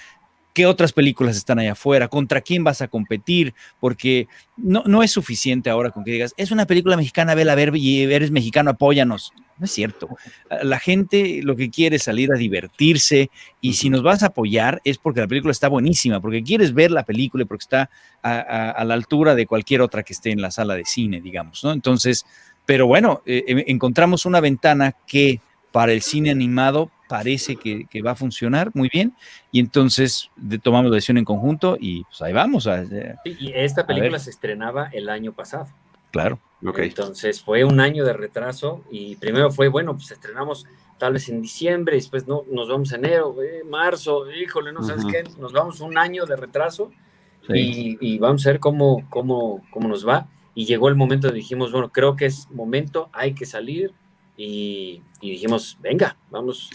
¿Qué otras películas están allá afuera? ¿Contra quién vas a competir? Porque no, no es suficiente ahora con que digas, es una película mexicana, vela a ver y eres mexicano, apóyanos. No es cierto. La gente lo que quiere es salir a divertirse y si nos vas a apoyar es porque la película está buenísima, porque quieres ver la película y porque está a, la altura de cualquier otra que esté en la sala de cine, digamos, ¿no? Entonces, pero bueno, eh, em, encontramos una ventana que para el cine animado parece que, va a funcionar muy bien y entonces tomamos la decisión en conjunto y pues ahí vamos. A, y esta película se estrenaba el año pasado. Claro. Entonces fue un año de retraso y primero fue, bueno, pues estrenamos tal vez en diciembre, después no, nos vamos en enero, eh, marzo, híjole, no sabes qué, nos vamos un año de retraso y, vamos a ver cómo, cómo, cómo nos va. Y llegó el momento donde dijimos, bueno, creo que es momento, hay que salir y, dijimos, venga, vamos,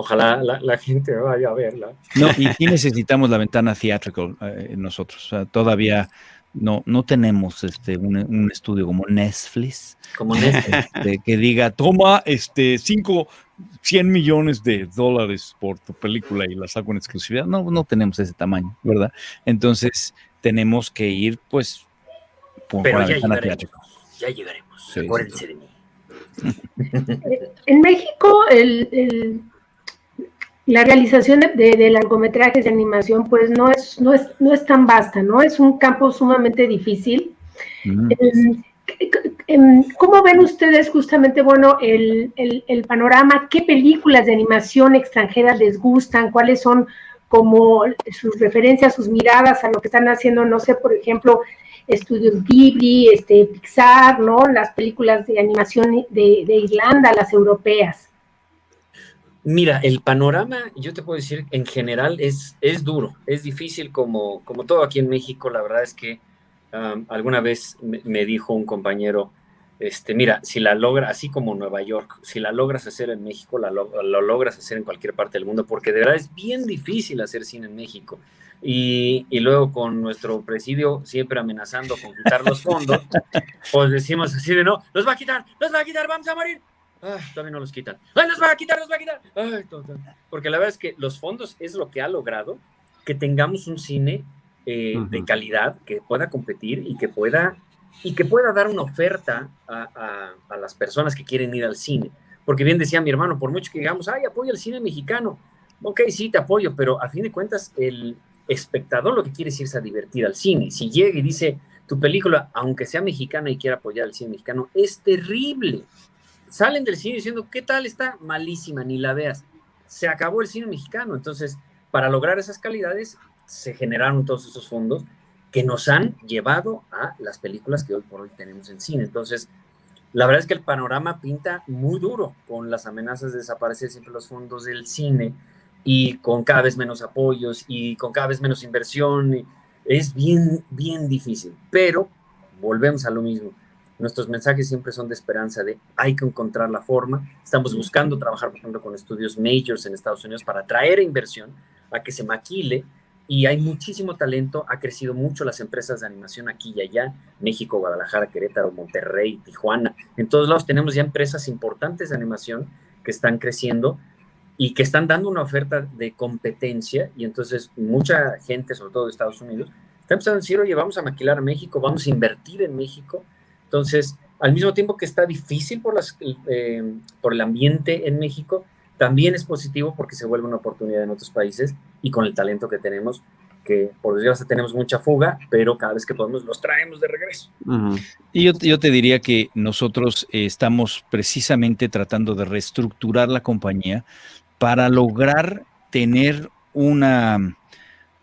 ojalá la, gente vaya a verla. No, y, necesitamos la ventana theatrical eh, nosotros, todavía no, no tenemos este, un, estudio como Netflix. Como Netflix. Este, que diga, toma este, cinco, 100 millones de dólares por tu película y la saco en exclusividad. No, no tenemos ese tamaño, ¿verdad? Entonces tenemos que ir, pues, por Pero ya llegaremos, ya llegaremos. Acuérdense de mí. En México, el la realización de, largometrajes de animación pues no es, no, es, no es tan vasta, ¿no? Es un campo sumamente difícil. Mm. Em, ¿Cómo ven ustedes justamente, bueno, el, panorama? ¿Qué películas de animación extranjeras les gustan? ¿Cuáles son como sus referencias, sus miradas a lo que están haciendo, no sé, por ejemplo, estudios Ghibli, este, Pixar, ¿no? Las películas de animación de, de Irlanda, las europeas. Mira, el panorama, yo te puedo decir, en general es, es duro, es difícil como, como todo aquí en México. La verdad es que alguna vez me, dijo un compañero, este, mira, si la logra, así como Nueva York, si la logras hacer en México, la, lo, logras hacer en cualquier parte del mundo, porque de verdad es bien difícil hacer cine en México. Y, y luego con nuestro presidio siempre amenazando con quitar los fondos, pues decimos así de no, los va a quitar, los va a quitar, vamos a morir, todavía no los quitan. ¡Ay, los va a quitar, los va a quitar! Porque la verdad es que los fondos es lo que ha logrado que tengamos un cine eh, de calidad que pueda competir y que pueda, y que pueda dar una oferta a, a, las personas que quieren ir al cine. Porque bien decía mi hermano, por mucho que digamos, ay, apoyo al cine mexicano. Ok, sí, te apoyo, pero a fin de cuentas, el espectador lo que quiere es irse a divertir al cine. Si llega y dice, tu película, aunque sea mexicana y quiera apoyar al cine mexicano, es terrible salen del cine diciendo, ¿qué tal está? Malísima, ni la veas. Se acabó el cine mexicano. Entonces, para lograr esas calidades, se generaron todos esos fondos que nos han llevado a las películas que hoy por hoy tenemos en cine. Entonces, la verdad es que el panorama pinta muy duro con las amenazas de desaparecer siempre los fondos del cine y con cada vez menos apoyos y con cada vez menos inversión. Es bien, bien difícil, pero volvemos a lo mismo. Nuestros mensajes siempre son de esperanza, de hay que encontrar la forma. Estamos buscando trabajar, por ejemplo, con estudios majors en Estados Unidos para traer inversión a que se maquile. Y hay muchísimo talento, ha crecido mucho las empresas de animación aquí y allá, México, Guadalajara, Querétaro, Monterrey, Tijuana, en todos lados tenemos ya empresas importantes de animación que están creciendo y que están dando una oferta de competencia. Y entonces mucha gente, sobre todo de Estados Unidos, está empezando a decir, oye, vamos a maquilar a México, vamos a invertir en México entonces, al mismo tiempo que está difícil por, las, eh, por el ambiente en México, también es positivo porque se vuelve una oportunidad en otros países y con el talento que tenemos, que por desgracia tenemos mucha fuga, pero cada vez que podemos los traemos de regreso. Y yo, te diría que nosotros eh, estamos precisamente tratando de reestructurar la compañía para lograr tener una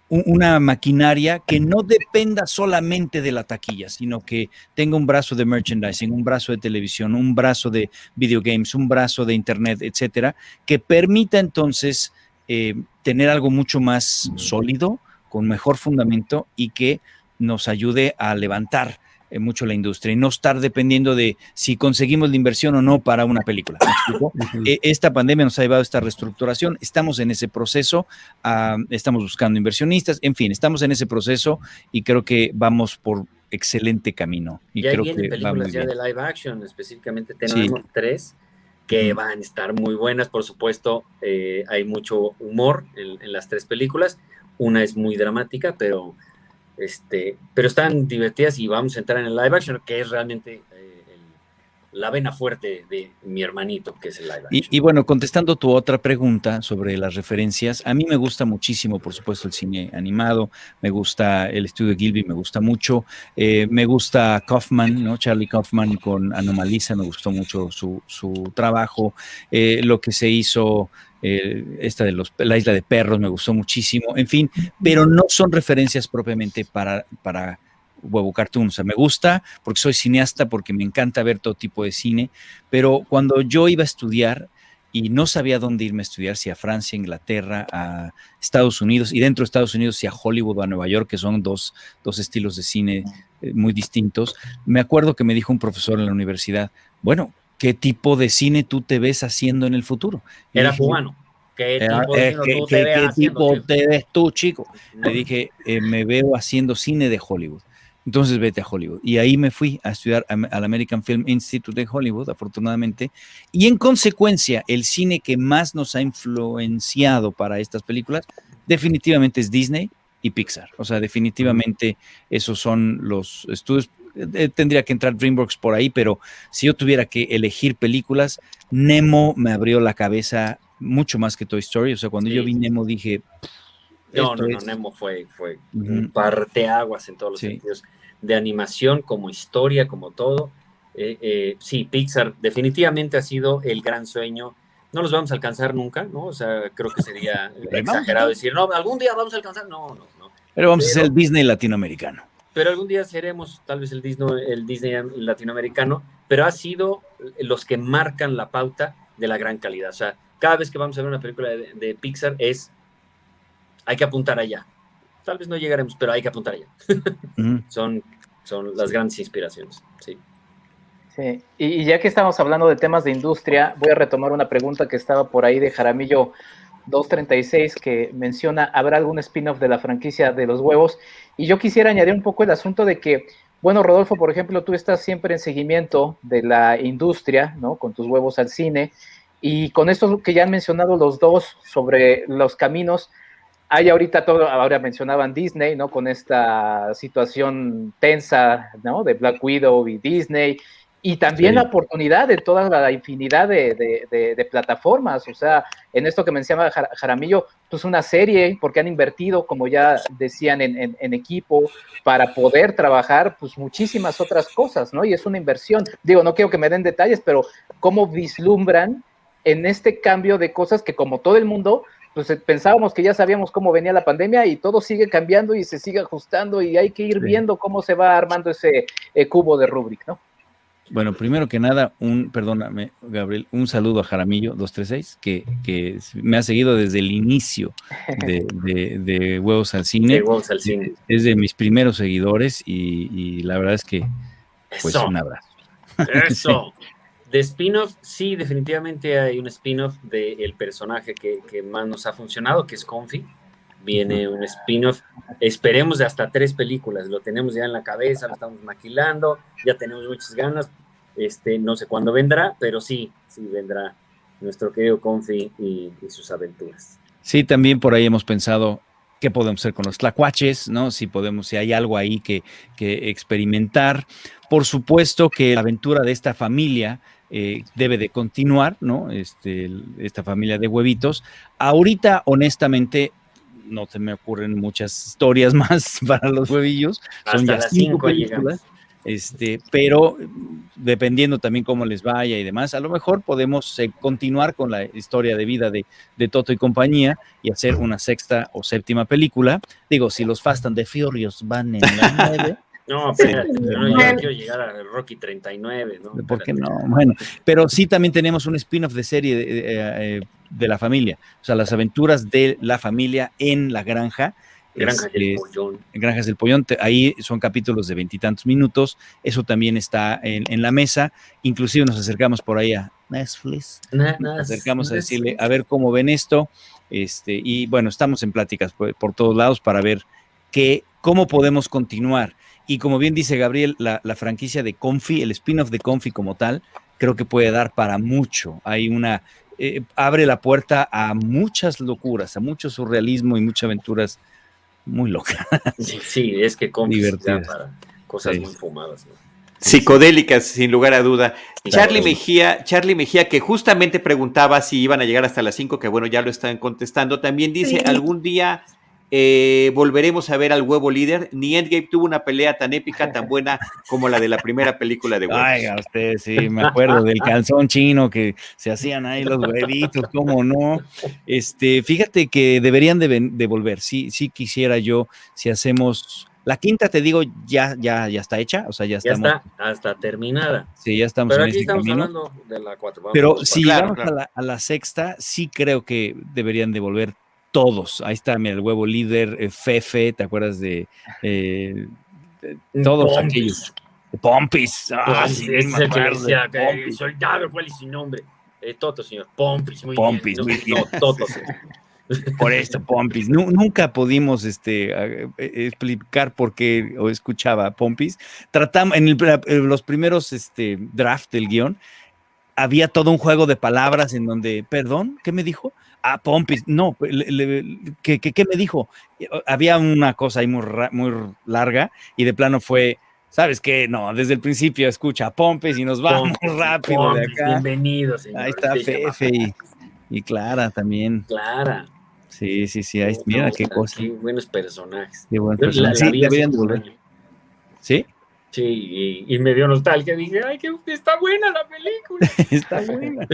una maquinaria que no dependa solamente de la taquilla, sino que tenga un brazo de merchandising, un brazo de televisión, un brazo de videogames, un brazo de internet, etcétera, que permita entonces eh, tener algo mucho más sólido, con mejor fundamento y que nos ayude a levantar mucho la industria y no estar dependiendo de si conseguimos la inversión o no para una película. E, esta pandemia nos ha llevado a esta reestructuración, estamos en ese proceso, ah, estamos buscando inversionistas, en fin, estamos en ese proceso y creo que vamos por excelente camino. Y ya creo vienen películas ya de live action, específicamente tenemos tres que van a estar muy buenas, por supuesto, eh, hay mucho humor en las tres películas, una es muy dramática, pero este, pero están divertidas y vamos a entrar en el live action, que es realmente la vena fuerte de mi hermanito, que es el live action. Y, bueno, contestando tu otra pregunta sobre las referencias, a mí me gusta muchísimo, por supuesto, el cine animado, me gusta el estudio de Gilby, me gusta mucho, eh, me gusta Kaufman, ¿no? Charlie Kaufman con Anomalisa, me gustó mucho su, su trabajo, eh, lo que se hizo eh, esta de los, la isla de perros me gustó muchísimo, en fin, pero no son referencias propiamente para, para huevo cartoon. O sea, me gusta porque soy cineasta, porque me encanta ver todo tipo de cine, pero cuando yo iba a estudiar y no sabía dónde irme a estudiar, si a Francia, Inglaterra, a Estados Unidos, y dentro de Estados Unidos, si a Hollywood o a Nueva York, que son dos, dos estilos de cine eh, muy distintos, me acuerdo que me dijo un profesor en la universidad, bueno, ¿qué tipo de cine tú te ves haciendo en el futuro? Era cubano. ¿Qué tipo, de tú te, ves tipo te ves tú, chico? Le dije, eh, me veo haciendo cine de Hollywood. Entonces vete a Hollywood. Y ahí me fui a estudiar al American Film Institute de Hollywood, afortunadamente. Y en consecuencia, el cine que más nos ha influenciado para estas películas definitivamente es Disney y Pixar. O sea, definitivamente esos son los estudios. Eh, tendría que entrar DreamWorks por ahí, pero si yo tuviera que elegir películas, Nemo me abrió la cabeza mucho más que Toy Story. O sea, cuando yo vi Nemo dije. No, no, no, Nemo fue, fue un parteaguas en todos los sentidos. De animación, como historia, como todo. Eh, eh, sí, Pixar definitivamente ha sido el gran sueño. No los vamos a alcanzar nunca, ¿no? O sea, creo que sería exagerado decir, no, algún día vamos a alcanzar. No, no, no. Pero vamos a ser el Disney latinoamericano. Pero algún día seremos tal vez el Disney, el Disney latinoamericano, pero ha sido los que marcan la pauta de la gran calidad. O sea, cada vez que vamos a ver una película de, Pixar es, hay que apuntar allá. Tal vez no llegaremos, pero hay que apuntar allá. son, son las grandes inspiraciones, sí. Sí, y, ya que estamos hablando de temas de industria, voy a retomar una pregunta que estaba por ahí de Jaramillo 236 que menciona, ¿habrá algún spin-off de la franquicia de los huevos? Y yo quisiera añadir un poco el asunto de que, bueno, Rodolfo, por ejemplo, tú estás siempre en seguimiento de la industria, ¿no? Con tus huevos al cine. Y con esto que ya han mencionado los dos sobre los caminos, hay ahorita todo, ahora mencionaban Disney, ¿no? Con esta situación tensa, ¿no? De Black Widow y Disney. Y también la oportunidad de toda la infinidad de, plataformas. O sea, en esto que mencionaba Jaramillo, pues una serie, porque han invertido, como ya decían, en, en, equipo para poder trabajar, pues muchísimas otras cosas, ¿no? Y es una inversión. Digo, no quiero que me den detalles, pero ¿cómo vislumbran en este cambio de cosas que como todo el mundo, pues eh, pensábamos que ya sabíamos cómo venía la pandemia y todo sigue cambiando y se sigue ajustando y hay que ir viendo cómo se va armando ese eh, cubo de Rubrik, ¿no? Bueno, primero que nada, un, perdóname, Gabriel, un saludo a Jaramillo 236, que, que me ha seguido desde el inicio de, Huevos al Cine. De Huevos al Cine. Es de mis primeros seguidores y, la verdad es que, pues, un abrazo. Eso. De spin-off, sí, definitivamente hay un spin-off del personaje que, más nos ha funcionado, que es Confi. Viene un spin-off, esperemos de hasta tres películas, lo tenemos ya en la cabeza, lo estamos maquilando, ya tenemos muchas ganas. Este, no sé cuándo vendrá, pero sí, sí vendrá nuestro querido Confi y, sus aventuras. Sí, también por ahí hemos pensado qué podemos hacer con los tlacuaches, ¿no? Si podemos, si hay algo ahí que, que experimentar. Por supuesto que la aventura de esta familia eh, debe de continuar, ¿no? Este, esta familia de huevitos. Ahorita, honestamente, no se me ocurren muchas historias más para los huevillos. Son ya cinco películas. Este, pero dependiendo también cómo les vaya y demás, a lo mejor podemos eh, continuar con la historia de vida de, de, Toto y compañía y hacer una sexta o séptima película. Digo, si los Fast and the Furious van en la 9, no, pero yo quiero llegar a Rocky 39, ¿no? ¿Por qué no? Bueno, pero sí también tenemos un spin-off de serie de, eh, de, la familia, o sea, las aventuras de la familia en la granja. Granjas del Pollón. Granjas del Pollón, ahí son capítulos de veintitantos minutos, eso también está en, en, la mesa, inclusive nos acercamos por ahí a Netflix, nos acercamos a decirle, a ver cómo ven esto, este, y bueno, estamos en pláticas por, por todos lados para ver qué, cómo podemos continuar y como bien dice Gabriel, la, franquicia de Confi, el spin-off de Confi como tal, creo que puede dar para mucho. Hay una, eh, abre la puerta a muchas locuras, a mucho surrealismo y muchas aventuras muy locas. Sí, es que Confi para cosas muy fumadas. Psicodélicas, sin lugar a duda. Charlie Mejía, Charlie Mejía, que justamente preguntaba si iban a llegar hasta las 5, que bueno, ya lo están contestando, también dice, algún día eh, volveremos a ver al huevo líder. Ni Endgame tuvo una pelea tan épica, tan buena como la de la primera película de huevos. Ay, usted sí, me acuerdo del calzón chino que se hacían ahí los huevitos, cómo no. Este, fíjate que deberían de, volver. Sí, sí quisiera yo, si hacemos La quinta, te digo, ya, ya, ya está hecha, o sea, ya, ya está hasta terminada. Sí, ya estamos Pero en aquí este estamos camino. hablando de la 4. Pero si claro, llegamos claro. A, la, a la sexta, sí creo que deberían devolver todos. Ahí está, mira, el huevo líder, eh, Fefe, ¿te acuerdas de, eh, de todos Pompis. aquellos? Pompis. Ah, Pompis, sí, es el que decía que soldado, ¿cuál es su nombre? Eh, Toto, señor. Pompis, muy Pompis, bien. muy bien. No, Toto, señor. Por esto, Pompis. Nu- nunca pudimos este, eh, explicar por qué o escuchaba Pompis. Tratamos, en el- en los primeros este, draft del guion, había todo un juego de palabras en donde, perdón, ¿qué me dijo? Ah, Pompis, no, le- le- ¿qué, qué, qué me dijo? Había una cosa ahí muy, larga y de plano fue, ¿sabes qué? No, desde el principio escucha Pompis y nos vamos rápido de Pompis, acá. Bienvenido, señor. Ahí está Fefe y, y Clara también. Clara. Sí, sí, sí, ahí, mira qué cosa. Qué buenos personajes. Qué buen Yo la- personaje. la Sí, vi hace deberían un devolver. año. Sí, Sí, y, y me dio nostalgia. Dije, ay, que está buena la película. está buena.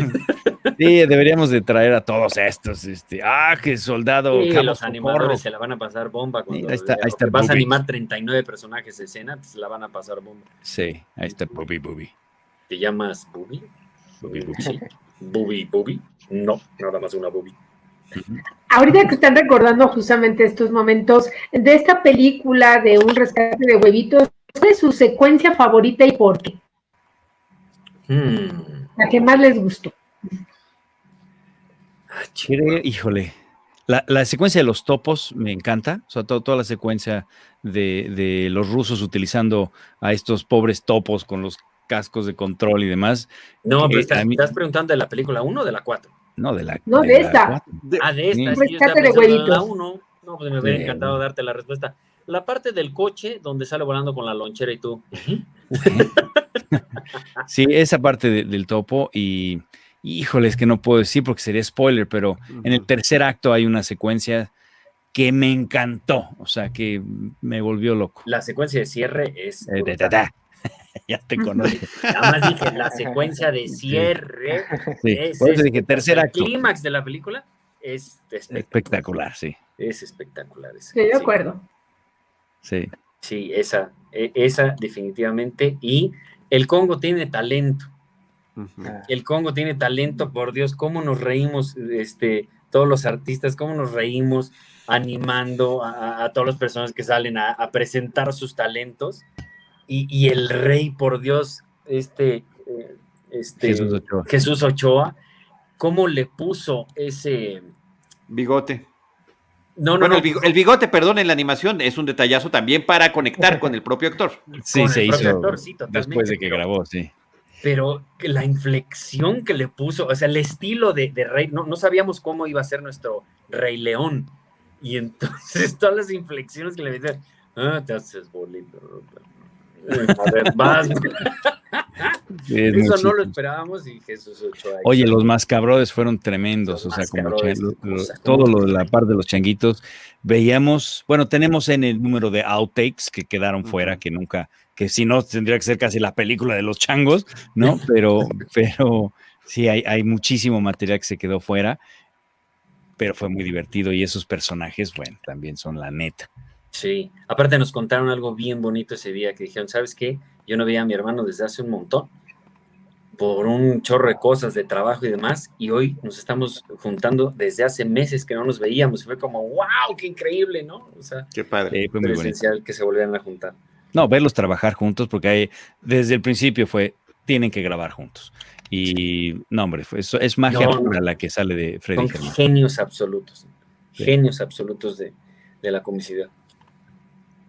Sí, deberíamos de traer a todos estos. Este, ah, que soldado. Sí, los animadores se la van a pasar bomba cuando ahí está- ahí porque está vas a animar 39 personajes de escena, pues se la van a pasar bomba. Sí, ahí está Bobby Bobby. ¿Te llamas Bubi? Bobby, Bobby. Sí. Bubi, Bubi. No, nada más una Bubi. Ahorita que están recordando justamente estos momentos de esta película de un rescate de huevitos, ¿cuál es su secuencia favorita y por qué? Hmm. La que más les gustó. Ah, chico. Creo- híjole. La, la secuencia de los topos me encanta, o sea, to- toda la secuencia de, de los rusos utilizando a estos pobres topos con los cascos de control y demás. No, pero estás, a mí- estás preguntando de la película 1 o de la 4. No, de la. No, de la esta. cuatro. Ah, de esta. Sí. yo de la huevitos. 1. No, pues me hubiera encantado darte la respuesta. La parte del coche donde sale volando con la lonchera y tú. Sí, esa parte de- del topo y híjole, es que no puedo decir porque sería spoiler, pero en el tercer acto hay una secuencia que me encantó, o sea, que me volvió loco. La secuencia de cierre es. Eh, da, brutal. da, da. ya te conozco. Además dije, la secuencia de cierre. Sí, es por eso dije tercer El acto. clímax de la película es espectacular. Espectacular, sí, Es espectacular. Estoy de Sí. acuerdo. Sí. Sí, esa, e- esa definitivamente. Y el Congo tiene talento. Ujú. El Congo tiene talento, por Dios, cómo nos reímos, este, todos los artistas, cómo nos reímos animando a, todas las personas que salen a, a presentar sus talentos. Y, y el rey, por Dios, este, eh, este Jesús Ochoa. Jesús Ochoa, cómo le puso ese... Bigote. No, no, bueno, no, el, bigo- el bigote, perdón, en la animación es un detallazo también para conectar con el propio actor. Sí, con se hizo actor, sí, después de que pero- grabó, sí. pero la inflexión que le puso, o sea, el estilo de, de Rey, no, no sabíamos cómo iba a ser nuestro Rey León. Y entonces todas las inflexiones que le decían, ah, te haces bolito. A ver, vas. Sí, es muy Eso no lo esperábamos y Jesús Ochoa. Oye, los mascabrodes fueron tremendos, Los o sea, como lo- lo- todo ¿cómo lo de la parte de los changuitos. Veíamos, bueno, tenemos en el número de outtakes que quedaron fuera, que nunca, que si no tendría que ser casi la película de los changos, ¿no? Pero, pero sí, hay, hay muchísimo material que se quedó fuera, pero fue muy divertido y esos personajes, bueno, también son la neta. Sí, aparte nos contaron algo bien bonito ese día, que dijeron, ¿sabes qué? Yo no veía a mi hermano desde hace un montón, por un chorro de cosas, de trabajo y demás, y hoy nos estamos juntando desde hace meses que no nos veíamos, y fue como, wow, qué increíble, ¿no? O sea, Qué padre. Fue muy presencial que se volvieran a juntar. No, verlos trabajar juntos, porque hay, desde el principio fue, tienen que grabar juntos. Y no, hombre, fue, eso es magia No, no. pura la que sale de Freddy Son genios absolutos, Sí. genios absolutos de, de la comicidad.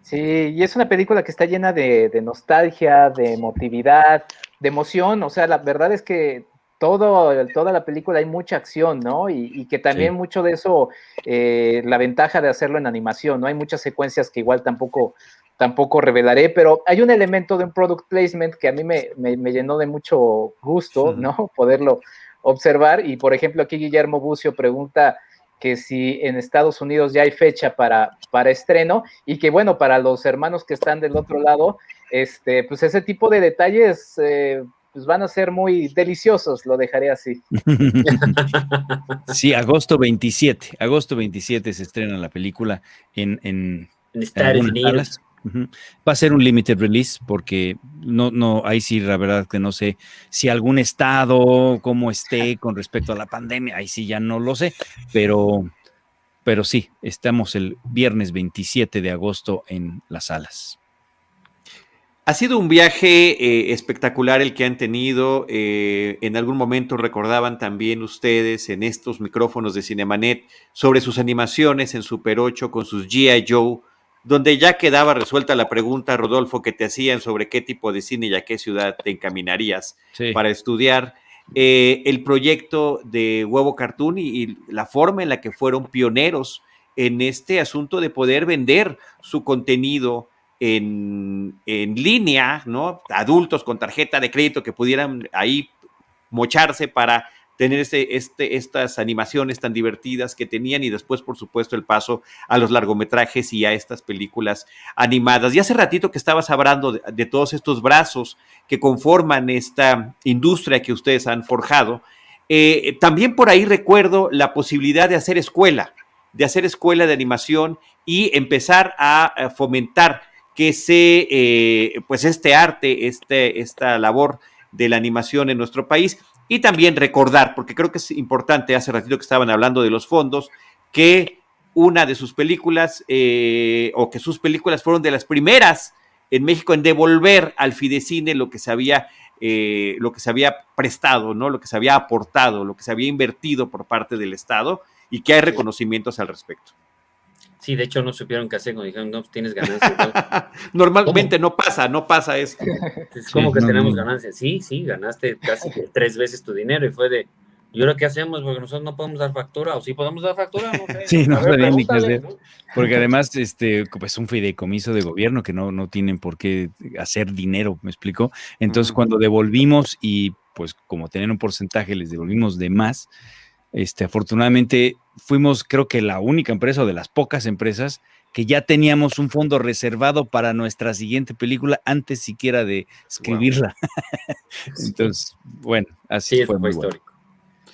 Sí, y es una película que está llena de, de nostalgia, de emotividad, de emoción. O sea, la verdad es que todo, toda la película hay mucha acción, ¿no? Y, y que también Sí. mucho de eso, eh, la ventaja de hacerlo en animación, ¿no? Hay muchas secuencias que igual tampoco, tampoco revelaré, pero hay un elemento de un product placement que a mí me, me- me llenó de mucho gusto. ¿no? Poderlo observar. Y por ejemplo, aquí Guillermo Bucio pregunta que si en Estados Unidos ya hay fecha para, para estreno y que bueno, para los hermanos que están del otro lado, este, pues ese tipo de detalles eh, pues van a ser muy deliciosos, lo dejaré así. Sí, agosto 27. Agosto 27 se estrena la película en, en, Estados algunas Va a ser un limited release porque no, no, ahí sí, la verdad que no sé si algún estado, cómo esté con respecto a la pandemia, ahí sí ya no lo sé, pero, pero sí, estamos el viernes 27 de agosto en las salas. Ha sido un viaje eh, espectacular el que han tenido. Eh, en algún momento recordaban también ustedes en estos micrófonos de Cinemanet sobre sus animaciones en Super 8 con sus G.I. Joe, donde ya quedaba resuelta la pregunta, Rodolfo, que te hacían sobre qué tipo de cine y a qué ciudad te encaminarías para estudiar. Eh, el proyecto de Huevo Cartoon y la forma en la que fueron pioneros en este asunto de poder vender su contenido en, línea, ¿no? Adultos con tarjeta de crédito que pudieran ahí mocharse para tener este, este, estas animaciones tan divertidas que tenían y después, por supuesto, el paso a los largometrajes y a estas películas animadas. Y hace ratito que estabas hablando de, todos estos brazos que conforman esta industria que ustedes han forjado, eh, también por ahí recuerdo la posibilidad de hacer escuela, de hacer escuela de animación y empezar a fomentar que se, eh, pues este arte, este, esta labor de la animación en nuestro país y también recordar, porque creo que es importante, hace ratito que estaban hablando de los fondos, que una de sus películas, eh, o que sus películas fueron de las primeras en México en devolver al Fidecine lo que se había, eh, lo que se había prestado, ¿no? Lo que se había aportado, lo que se había invertido por parte del Estado, y que hay reconocimientos al respecto. Sí, de hecho no supieron qué hacer cuando dijeron, no, pues tienes ganancias. Normalmente no pasa, no pasa eso. Es como que tenemos ganancias. Sí, sí, ganaste casi tres veces tu dinero y fue de, ¿y ahora qué hacemos? Porque nosotros no podemos dar factura, o sí podemos dar factura, no Sí, no sabían ni qué hacer. Porque además, este, pues un fideicomiso de gobierno que no, no tienen por qué hacer dinero, ¿me explico? Entonces, cuando devolvimos y pues como tenían un porcentaje, les devolvimos de más, este, afortunadamente fuimos, creo que la única empresa o de las pocas empresas que ya teníamos un fondo reservado para nuestra siguiente película antes siquiera de escribirla. Entonces, bueno, así fue, muy histórico.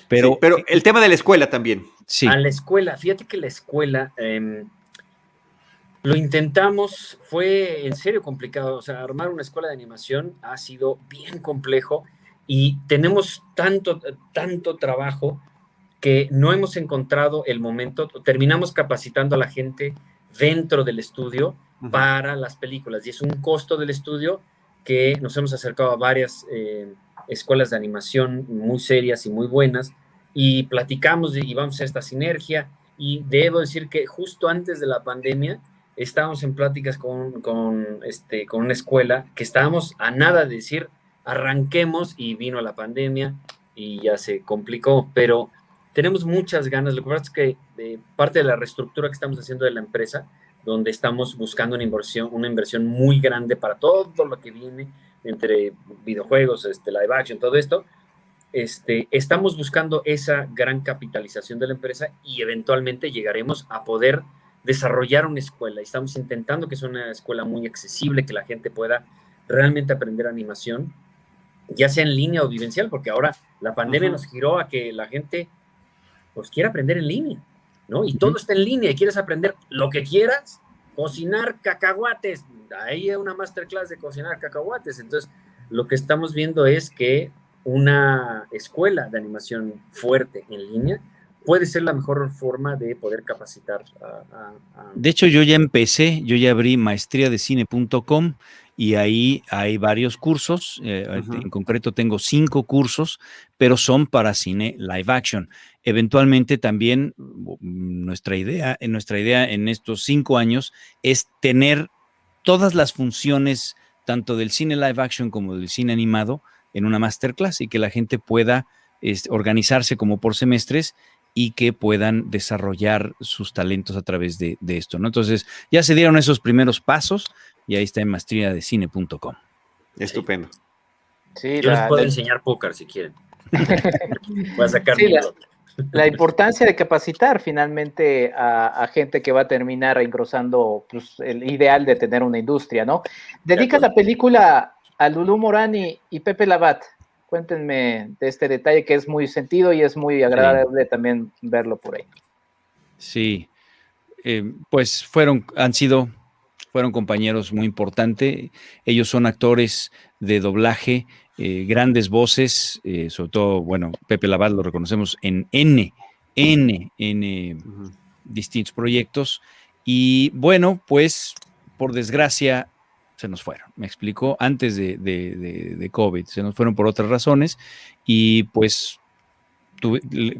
Pero, pero el tema de la escuela también. Sí. A la escuela, fíjate que la escuela em, lo intentamos, fue en serio complicado. O sea, armar una escuela de animación ha sido bien complejo y tenemos tanto, tanto trabajo que no hemos encontrado el momento, terminamos capacitando a la gente dentro del estudio para las películas. Y es un costo del estudio que nos hemos acercado a varias eh, escuelas de animación muy serias y muy buenas y platicamos y vamos a esta sinergia. Y debo decir que justo antes de la pandemia estábamos en pláticas con, con, este, con una escuela que estábamos a nada de decir arranquemos y vino la pandemia y ya se complicó, pero tenemos muchas ganas. Lo que pasa es que de parte de la reestructura que estamos haciendo de la empresa, donde estamos buscando una inversión, una inversión muy grande para todo lo que viene entre videojuegos, este, live action, todo esto, este, estamos buscando esa gran capitalización de la empresa y eventualmente llegaremos a poder desarrollar una escuela. Estamos intentando que sea una escuela muy accesible, que la gente pueda realmente aprender animación, ya sea en línea o vivencial, porque ahora la pandemia nos giró a que la gente pues quiere aprender en línea, ¿no? Y todo está en línea y quieres aprender lo que quieras, cocinar cacahuates, ahí hay una masterclass de cocinar cacahuates, entonces lo que estamos viendo es que una escuela de animación fuerte en línea puede ser la mejor forma de poder capacitar a, De hecho, yo ya empecé, yo ya abrí maestría de cine.com y ahí hay varios cursos, eh, en concreto tengo cinco cursos, pero son para cine live action. Eventualmente también nuestra idea, en nuestra idea en estos cinco años es tener todas las funciones, tanto del cine live action como del cine animado, en una masterclass y que la gente pueda este, organizarse como por semestres y que puedan desarrollar sus talentos a través de, esto, ¿no? Entonces, ya se dieron esos primeros pasos y ahí está en maestría de cine.com. Estupendo. Sí, Yo les puedo enseñar póker si quieren. Voy a sacar mi la importancia de capacitar finalmente a, gente que va a terminar engrosando pues, el ideal de tener una industria, ¿no? Dedica la película a Lulú Morani y Pepe Labat. Cuéntenme de este detalle que es muy sentido y es muy agradable también verlo por ahí. Sí, eh, pues fueron, han sido fueron compañeros muy importantes. Ellos son actores de doblaje, eh, grandes voces, eh, sobre todo, bueno, Pepe Laval lo reconocemos en N, N, N distintos proyectos. Y bueno, pues por desgracia se nos fueron, me explicó, antes de, de, COVID, se nos fueron por otras razones y pues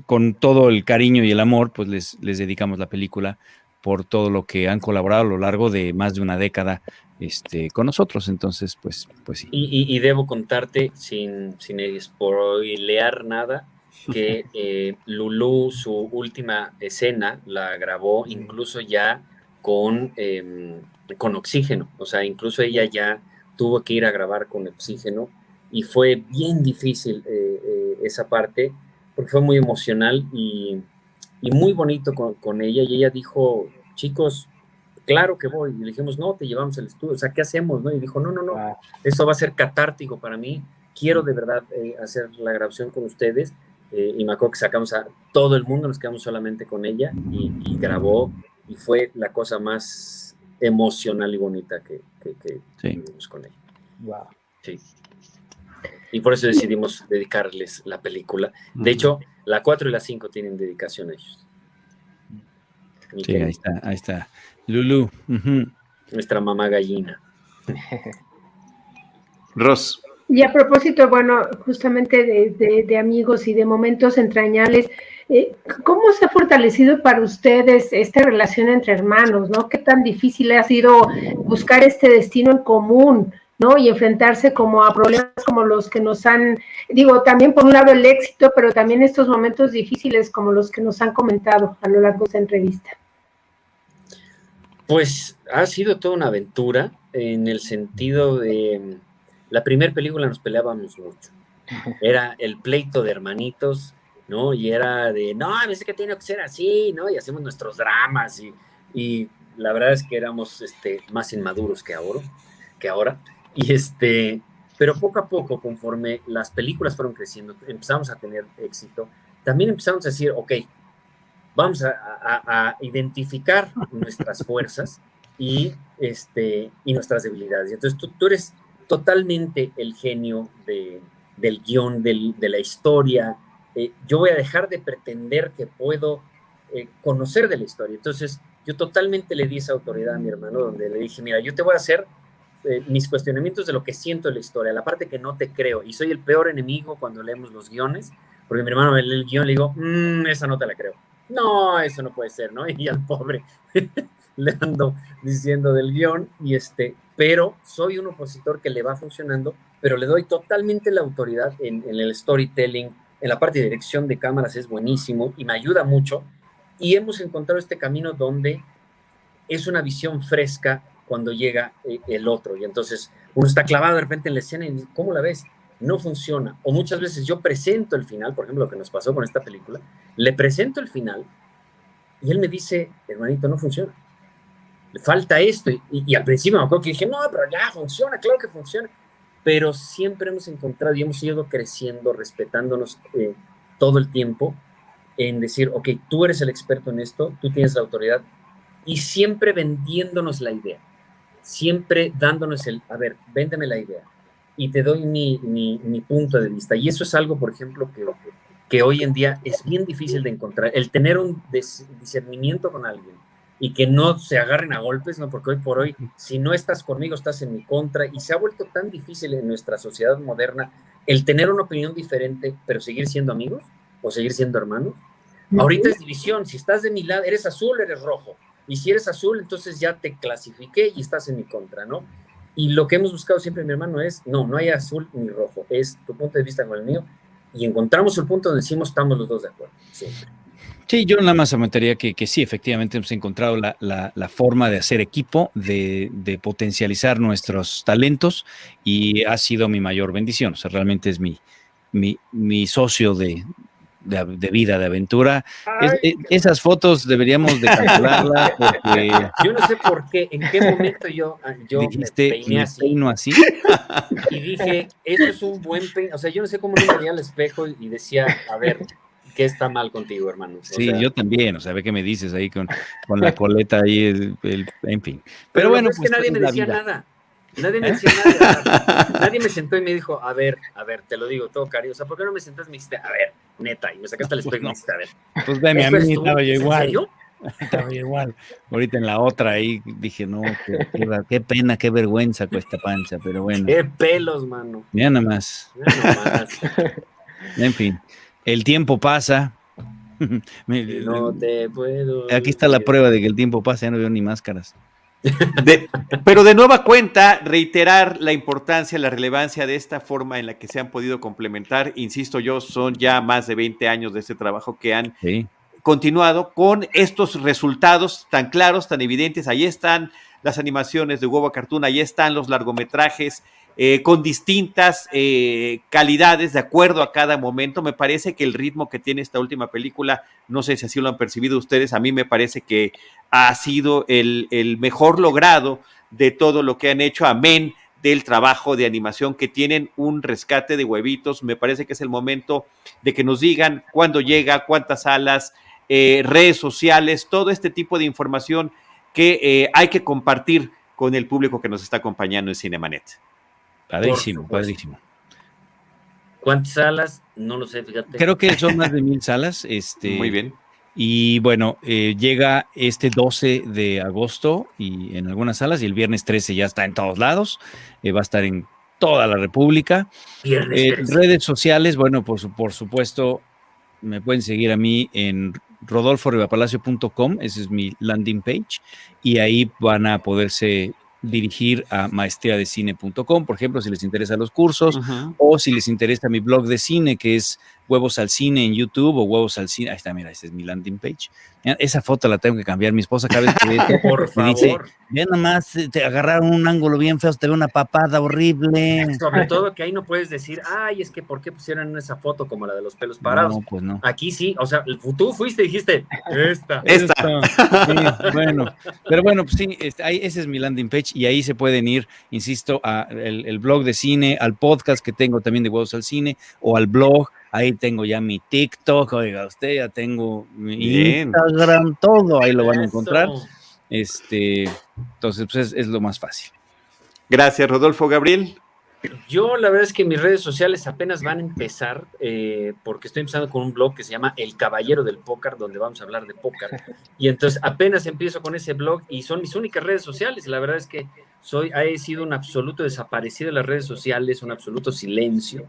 con todo el cariño y el amor, pues les, les dedicamos la película por todo lo que han colaborado a lo largo de más de una década este, con nosotros. Entonces, pues, pues sí. Y, debo contarte, sin, sin spoilear nada, que eh, Lulu, su última escena, la grabó incluso ya con, em, con oxígeno. O sea, incluso ella ya tuvo que ir a grabar con oxígeno y fue bien difícil eh, eh, esa parte porque fue muy emocional y y muy bonito con, ella. Y ella dijo, chicos, claro que voy. Y le dijimos, no, te llevamos al estudio. O sea, ¿qué hacemos? No? Y dijo, no, no, no, ah. eso va a ser catártico para mí. Quiero de verdad eh, hacer la grabación con ustedes. Y me acuerdo que sacamos a todo el mundo, nos quedamos solamente con ella y, grabó. Y fue la cosa más emocional y bonita que, que, tuvimos con ella. Wow. Sí. Y por eso decidimos dedicarles la película. De hecho, la 4 y la 5 tienen dedicación a ellos. Sí, ahí está, ahí está. Lulu. Nuestra mamá gallina. Ross. Y a propósito, bueno, justamente de, amigos y de momentos entrañables, ¿cómo se ha fortalecido para ustedes esta relación entre hermanos, no? ¿Qué tan difícil ha sido buscar este destino en común? ¿no? Y enfrentarse como a problemas como los que nos han, digo, también por un lado el éxito, pero también estos momentos difíciles como los que nos han comentado a lo largo de esta entrevista. Pues ha sido toda una aventura en el sentido de la primera película nos peleábamos mucho. Era el pleito de hermanitos, ¿no? Y era de, no, a veces que tiene que ser así, ¿no? Y hacemos nuestros dramas y, y la verdad es que éramos este, más inmaduros que ahora, que ahora. Y este, pero poco a poco, conforme las películas fueron creciendo, empezamos a tener éxito, también empezamos a decir, ok, vamos a, identificar nuestras fuerzas y, este, y nuestras debilidades. Entonces tú, tú eres totalmente el genio de, del guion, del, de la historia. Eh, yo voy a dejar de pretender que puedo eh, conocer de la historia. Entonces yo totalmente le di esa autoridad a mi hermano, donde le dije, mira, yo te voy a hacer eh, mis cuestionamientos de lo que siento en la historia, la parte que no te creo, y soy el peor enemigo cuando leemos los guiones, porque mi hermano me lee el guion y le digo, mm, esa no te la creo. No, eso no puede ser, ¿no? Y al pobre le ando diciendo del guion, y este, pero soy un opositor que le va funcionando, pero le doy totalmente la autoridad en, en el storytelling, en la parte de dirección de cámaras es buenísimo y me ayuda mucho, y hemos encontrado este camino donde es una visión fresca cuando llega eh, el otro. Y entonces uno está clavado de repente en la escena y ¿cómo la ves? No funciona. O muchas veces yo presento el final, por ejemplo, lo que nos pasó con esta película, le presento el final y él me dice, hermanito, no funciona. Le falta esto. Y, al principio me acuerdo que dije, no, pero ya funciona, claro que funciona. Pero siempre hemos encontrado y hemos ido creciendo, respetándonos eh, todo el tiempo en decir, ok, tú eres el experto en esto, tú tienes la autoridad y siempre vendiéndonos la idea siempre dándonos el, a ver, véndeme la idea y te doy mi, mi, punto de vista. Y eso es algo, por ejemplo, que, que hoy en día es bien difícil de encontrar. El tener un discernimiento con alguien y que no se agarren a golpes, ¿no? Porque hoy por hoy, si no estás conmigo, estás en mi contra. Y se ha vuelto tan difícil en nuestra sociedad moderna el tener una opinión diferente, pero seguir siendo amigos o seguir siendo hermanos. Ahorita es división. Si estás de mi lado, eres azul, eres rojo y si eres azul, entonces ya te clasifiqué y estás en mi contra, ¿no? Y lo que hemos buscado siempre, mi hermano, es, no, no hay azul ni rojo, es tu punto de vista con el mío, y encontramos el punto donde decimos estamos los dos de acuerdo. Sí, yo nada más aumentaría que, que sí, efectivamente hemos encontrado la, la, forma de hacer equipo, de, de, potencializar nuestros talentos y ha sido mi mayor bendición. O sea, realmente es mi, mi, mi socio de, de, vida, de aventura. E, esas fotos deberíamos de calcularlas porque... Yo no sé por qué, en qué momento yo, ah, yo Dijiste, me peino así. Y dije, esto es un buen peino. O sea, yo no sé cómo me veía al espejo y decía, a ver, qué está mal contigo, hermano. sí, yo también, o sea, ve que me dices ahí con, con la coleta ahí, en fin. Pero, bueno, es que pues, nadie me decía nada. Nadie me ¿Eh? decía nada. Nadie me sentó y me dijo, a ver, a ver, te lo digo todo, cariño. O sea, ¿por qué no me sentas y me dijiste, a ver, neta? Y me sacaste el espejo y me dijiste, a ver. Pues ve, mi amigo, estaba yo igual. ¿En serio? Estaba yo igual. Ahorita en la otra ahí dije, no, qué, pena, qué vergüenza con esta pancha, pero bueno. Qué pelos, mano. Ya nada más. en fin, el tiempo pasa. no te puedo. Aquí está la prueba de que el tiempo pasa, ya no veo ni máscaras pero de nueva cuenta, reiterar la importancia, la relevancia de esta forma en la que se han podido complementar. Insisto yo, son ya más de 20 años de este trabajo que han continuado con estos resultados tan claros, tan evidentes. Ahí están las animaciones de Huevo Cartoon, ahí están los largometrajes eh, con distintas eh, calidades de acuerdo a cada momento. Me parece que el ritmo que tiene esta última película, no sé si así lo han percibido ustedes, a mí me parece que ha sido el, mejor logrado de todo lo que han hecho, amén del trabajo de animación que tienen un rescate de huevitos. Me parece que es el momento de que nos digan cuándo llega, cuántas salas, eh, redes sociales, todo este tipo de información que hay que compartir con el público que nos está acompañando en Cinemanet. Padrísimo, padrísimo. ¿Cuántas salas? No lo sé, fíjate. Creo que son más de mil salas. Este, Muy bien. Y bueno, eh, llega este 12 de agosto y en algunas salas y el viernes 13 ya está en todos lados. Eh, va a estar en toda la República. Eh, redes sociales, bueno, por, por supuesto, me pueden seguir a mí en rodolforribapalacio.com, ese es mi landing page, y ahí van a poderse dirigir a maestriadecine.com, por ejemplo, si les interesan los cursos, o si les interesa mi blog de cine, que es Huevos al Cine en YouTube o Huevos al Cine. Ahí está, mira, ese es mi landing page. esa foto la tengo que cambiar. Mi esposa cada vez que ve, por favor. dice, ve nomás, te agarraron un ángulo bien feo, te ve una papada horrible. Sobre todo que ahí no puedes decir, ay, es que ¿por qué pusieron esa foto como la de los pelos parados? No, pues no. Aquí sí, o sea, tú fuiste y dijiste, esta. Esta. bueno, pero bueno, pues sí, este, ahí, ese es mi landing page y ahí se pueden ir, insisto, al el blog de cine, al podcast que tengo también de Huevos al Cine o al blog Ahí tengo ya mi TikTok, oiga, usted ya tengo mi Instagram, todo ahí lo van a encontrar. Este, entonces, pues es, lo más fácil. Gracias, Rodolfo Gabriel. Yo la verdad es que mis redes sociales apenas van a empezar eh, porque estoy empezando con un blog que se llama El Caballero del Póker, donde vamos a hablar de póker. Y entonces apenas empiezo con ese blog y son mis únicas redes sociales. La verdad es que soy, he sido un absoluto desaparecido de las redes sociales, un absoluto silencio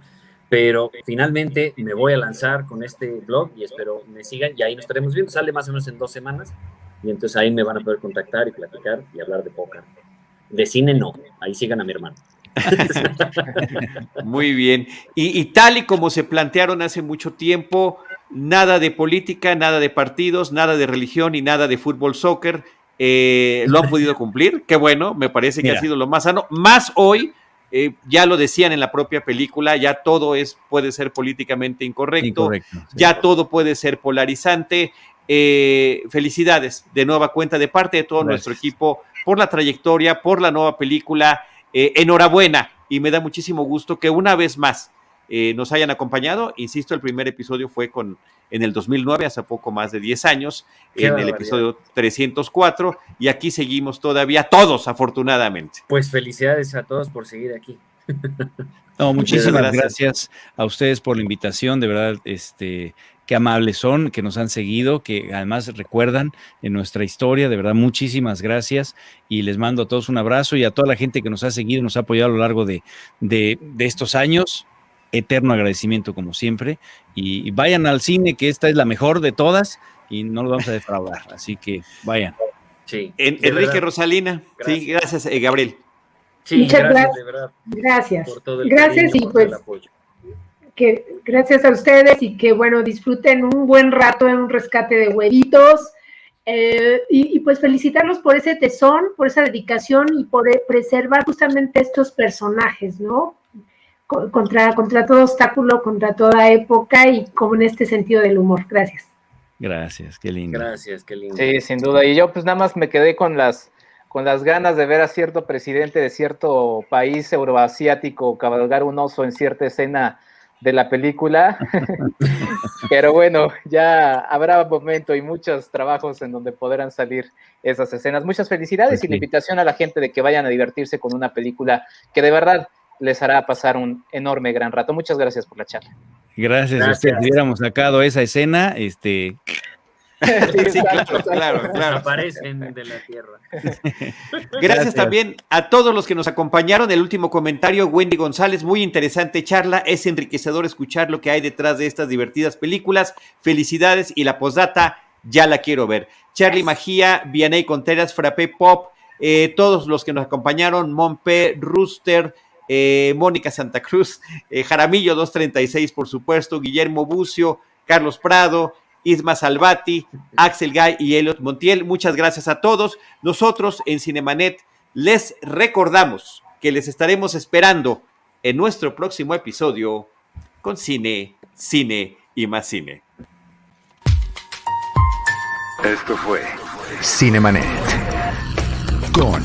pero finalmente me voy a lanzar con este blog y espero me sigan y ahí nos estaremos viendo. Sale más o menos en dos semanas y entonces ahí me van a poder contactar y platicar y hablar de póker. De cine no, ahí sigan a mi hermano. Muy bien. Y, tal y como se plantearon hace mucho tiempo, nada de política, nada de partidos, nada de religión y nada de fútbol, soccer. Eh, lo han podido cumplir. Qué bueno, me parece que ha sido lo más sano. Más hoy eh, ya lo decían en la propia película, ya todo es, puede ser políticamente incorrecto, ya todo puede ser polarizante. Eh, felicidades de nueva cuenta de parte de todo nuestro equipo por la trayectoria, por la nueva película. Eh, enhorabuena y me da muchísimo gusto que una vez más nos hayan acompañado. Insisto, el primer episodio fue con en el 2009, hace poco más de 10 años, en el episodio 304, y aquí seguimos todavía todos, afortunadamente. Pues felicidades a todos por seguir aquí. No, muchísimas gracias. a ustedes por la invitación, de verdad, este, qué amables son, que nos han seguido, que además recuerdan en nuestra historia, de verdad, muchísimas gracias y les mando a todos un abrazo y a toda la gente que nos ha seguido, nos ha apoyado a lo largo de, de estos años eterno agradecimiento como siempre. Y, vayan al cine, que esta es la mejor de todas y no lo vamos a defraudar. Así que vayan. Sí. Enrique Rosalina. Sí, gracias, eh, Gabriel. Sí, gracias, de verdad. Gracias. Por todo el gracias y pues que gracias a ustedes y que bueno, disfruten un buen rato en un rescate de huevitos. Eh, y, y, pues felicitarlos por ese tesón, por esa dedicación y por preservar justamente estos personajes, ¿no? Contra, contra todo obstáculo, contra toda época y como en este sentido del humor. Gracias. Gracias, qué lindo. Gracias, qué lindo. Sí, sin duda. Y yo pues nada más me quedé con las con las ganas de ver a cierto presidente de cierto país euroasiático cabalgar un oso en cierta escena de la película. Pero bueno, ya habrá momento y muchos trabajos en donde podrán salir esas escenas. Muchas felicidades y la invitación a la gente de que vayan a divertirse con una película que de verdad les hará pasar un enorme gran rato. Muchas gracias por la charla. Gracias, Si hubiéramos sacado esa escena, este, sí, claro, claro, claro. Aparecen de la tierra. Gracias, también a todos los que nos acompañaron. El último comentario, Wendy González, muy interesante charla. Es enriquecedor escuchar lo que hay detrás de estas divertidas películas. Felicidades y la postdata, ya la quiero ver. Charlie Magía, Vianey Contreras, Frappé Pop, eh, todos los que nos acompañaron, Monpe, Rooster, eh, Mónica Santa Cruz, eh, Jaramillo 236, por supuesto, Guillermo Bucio, Carlos Prado, Isma Salvati, Axel Gay y Elliot Montiel. Muchas gracias a todos. Nosotros en Cinemanet les recordamos que les estaremos esperando en nuestro próximo episodio con cine, cine y más cine. Esto fue Cinemanet con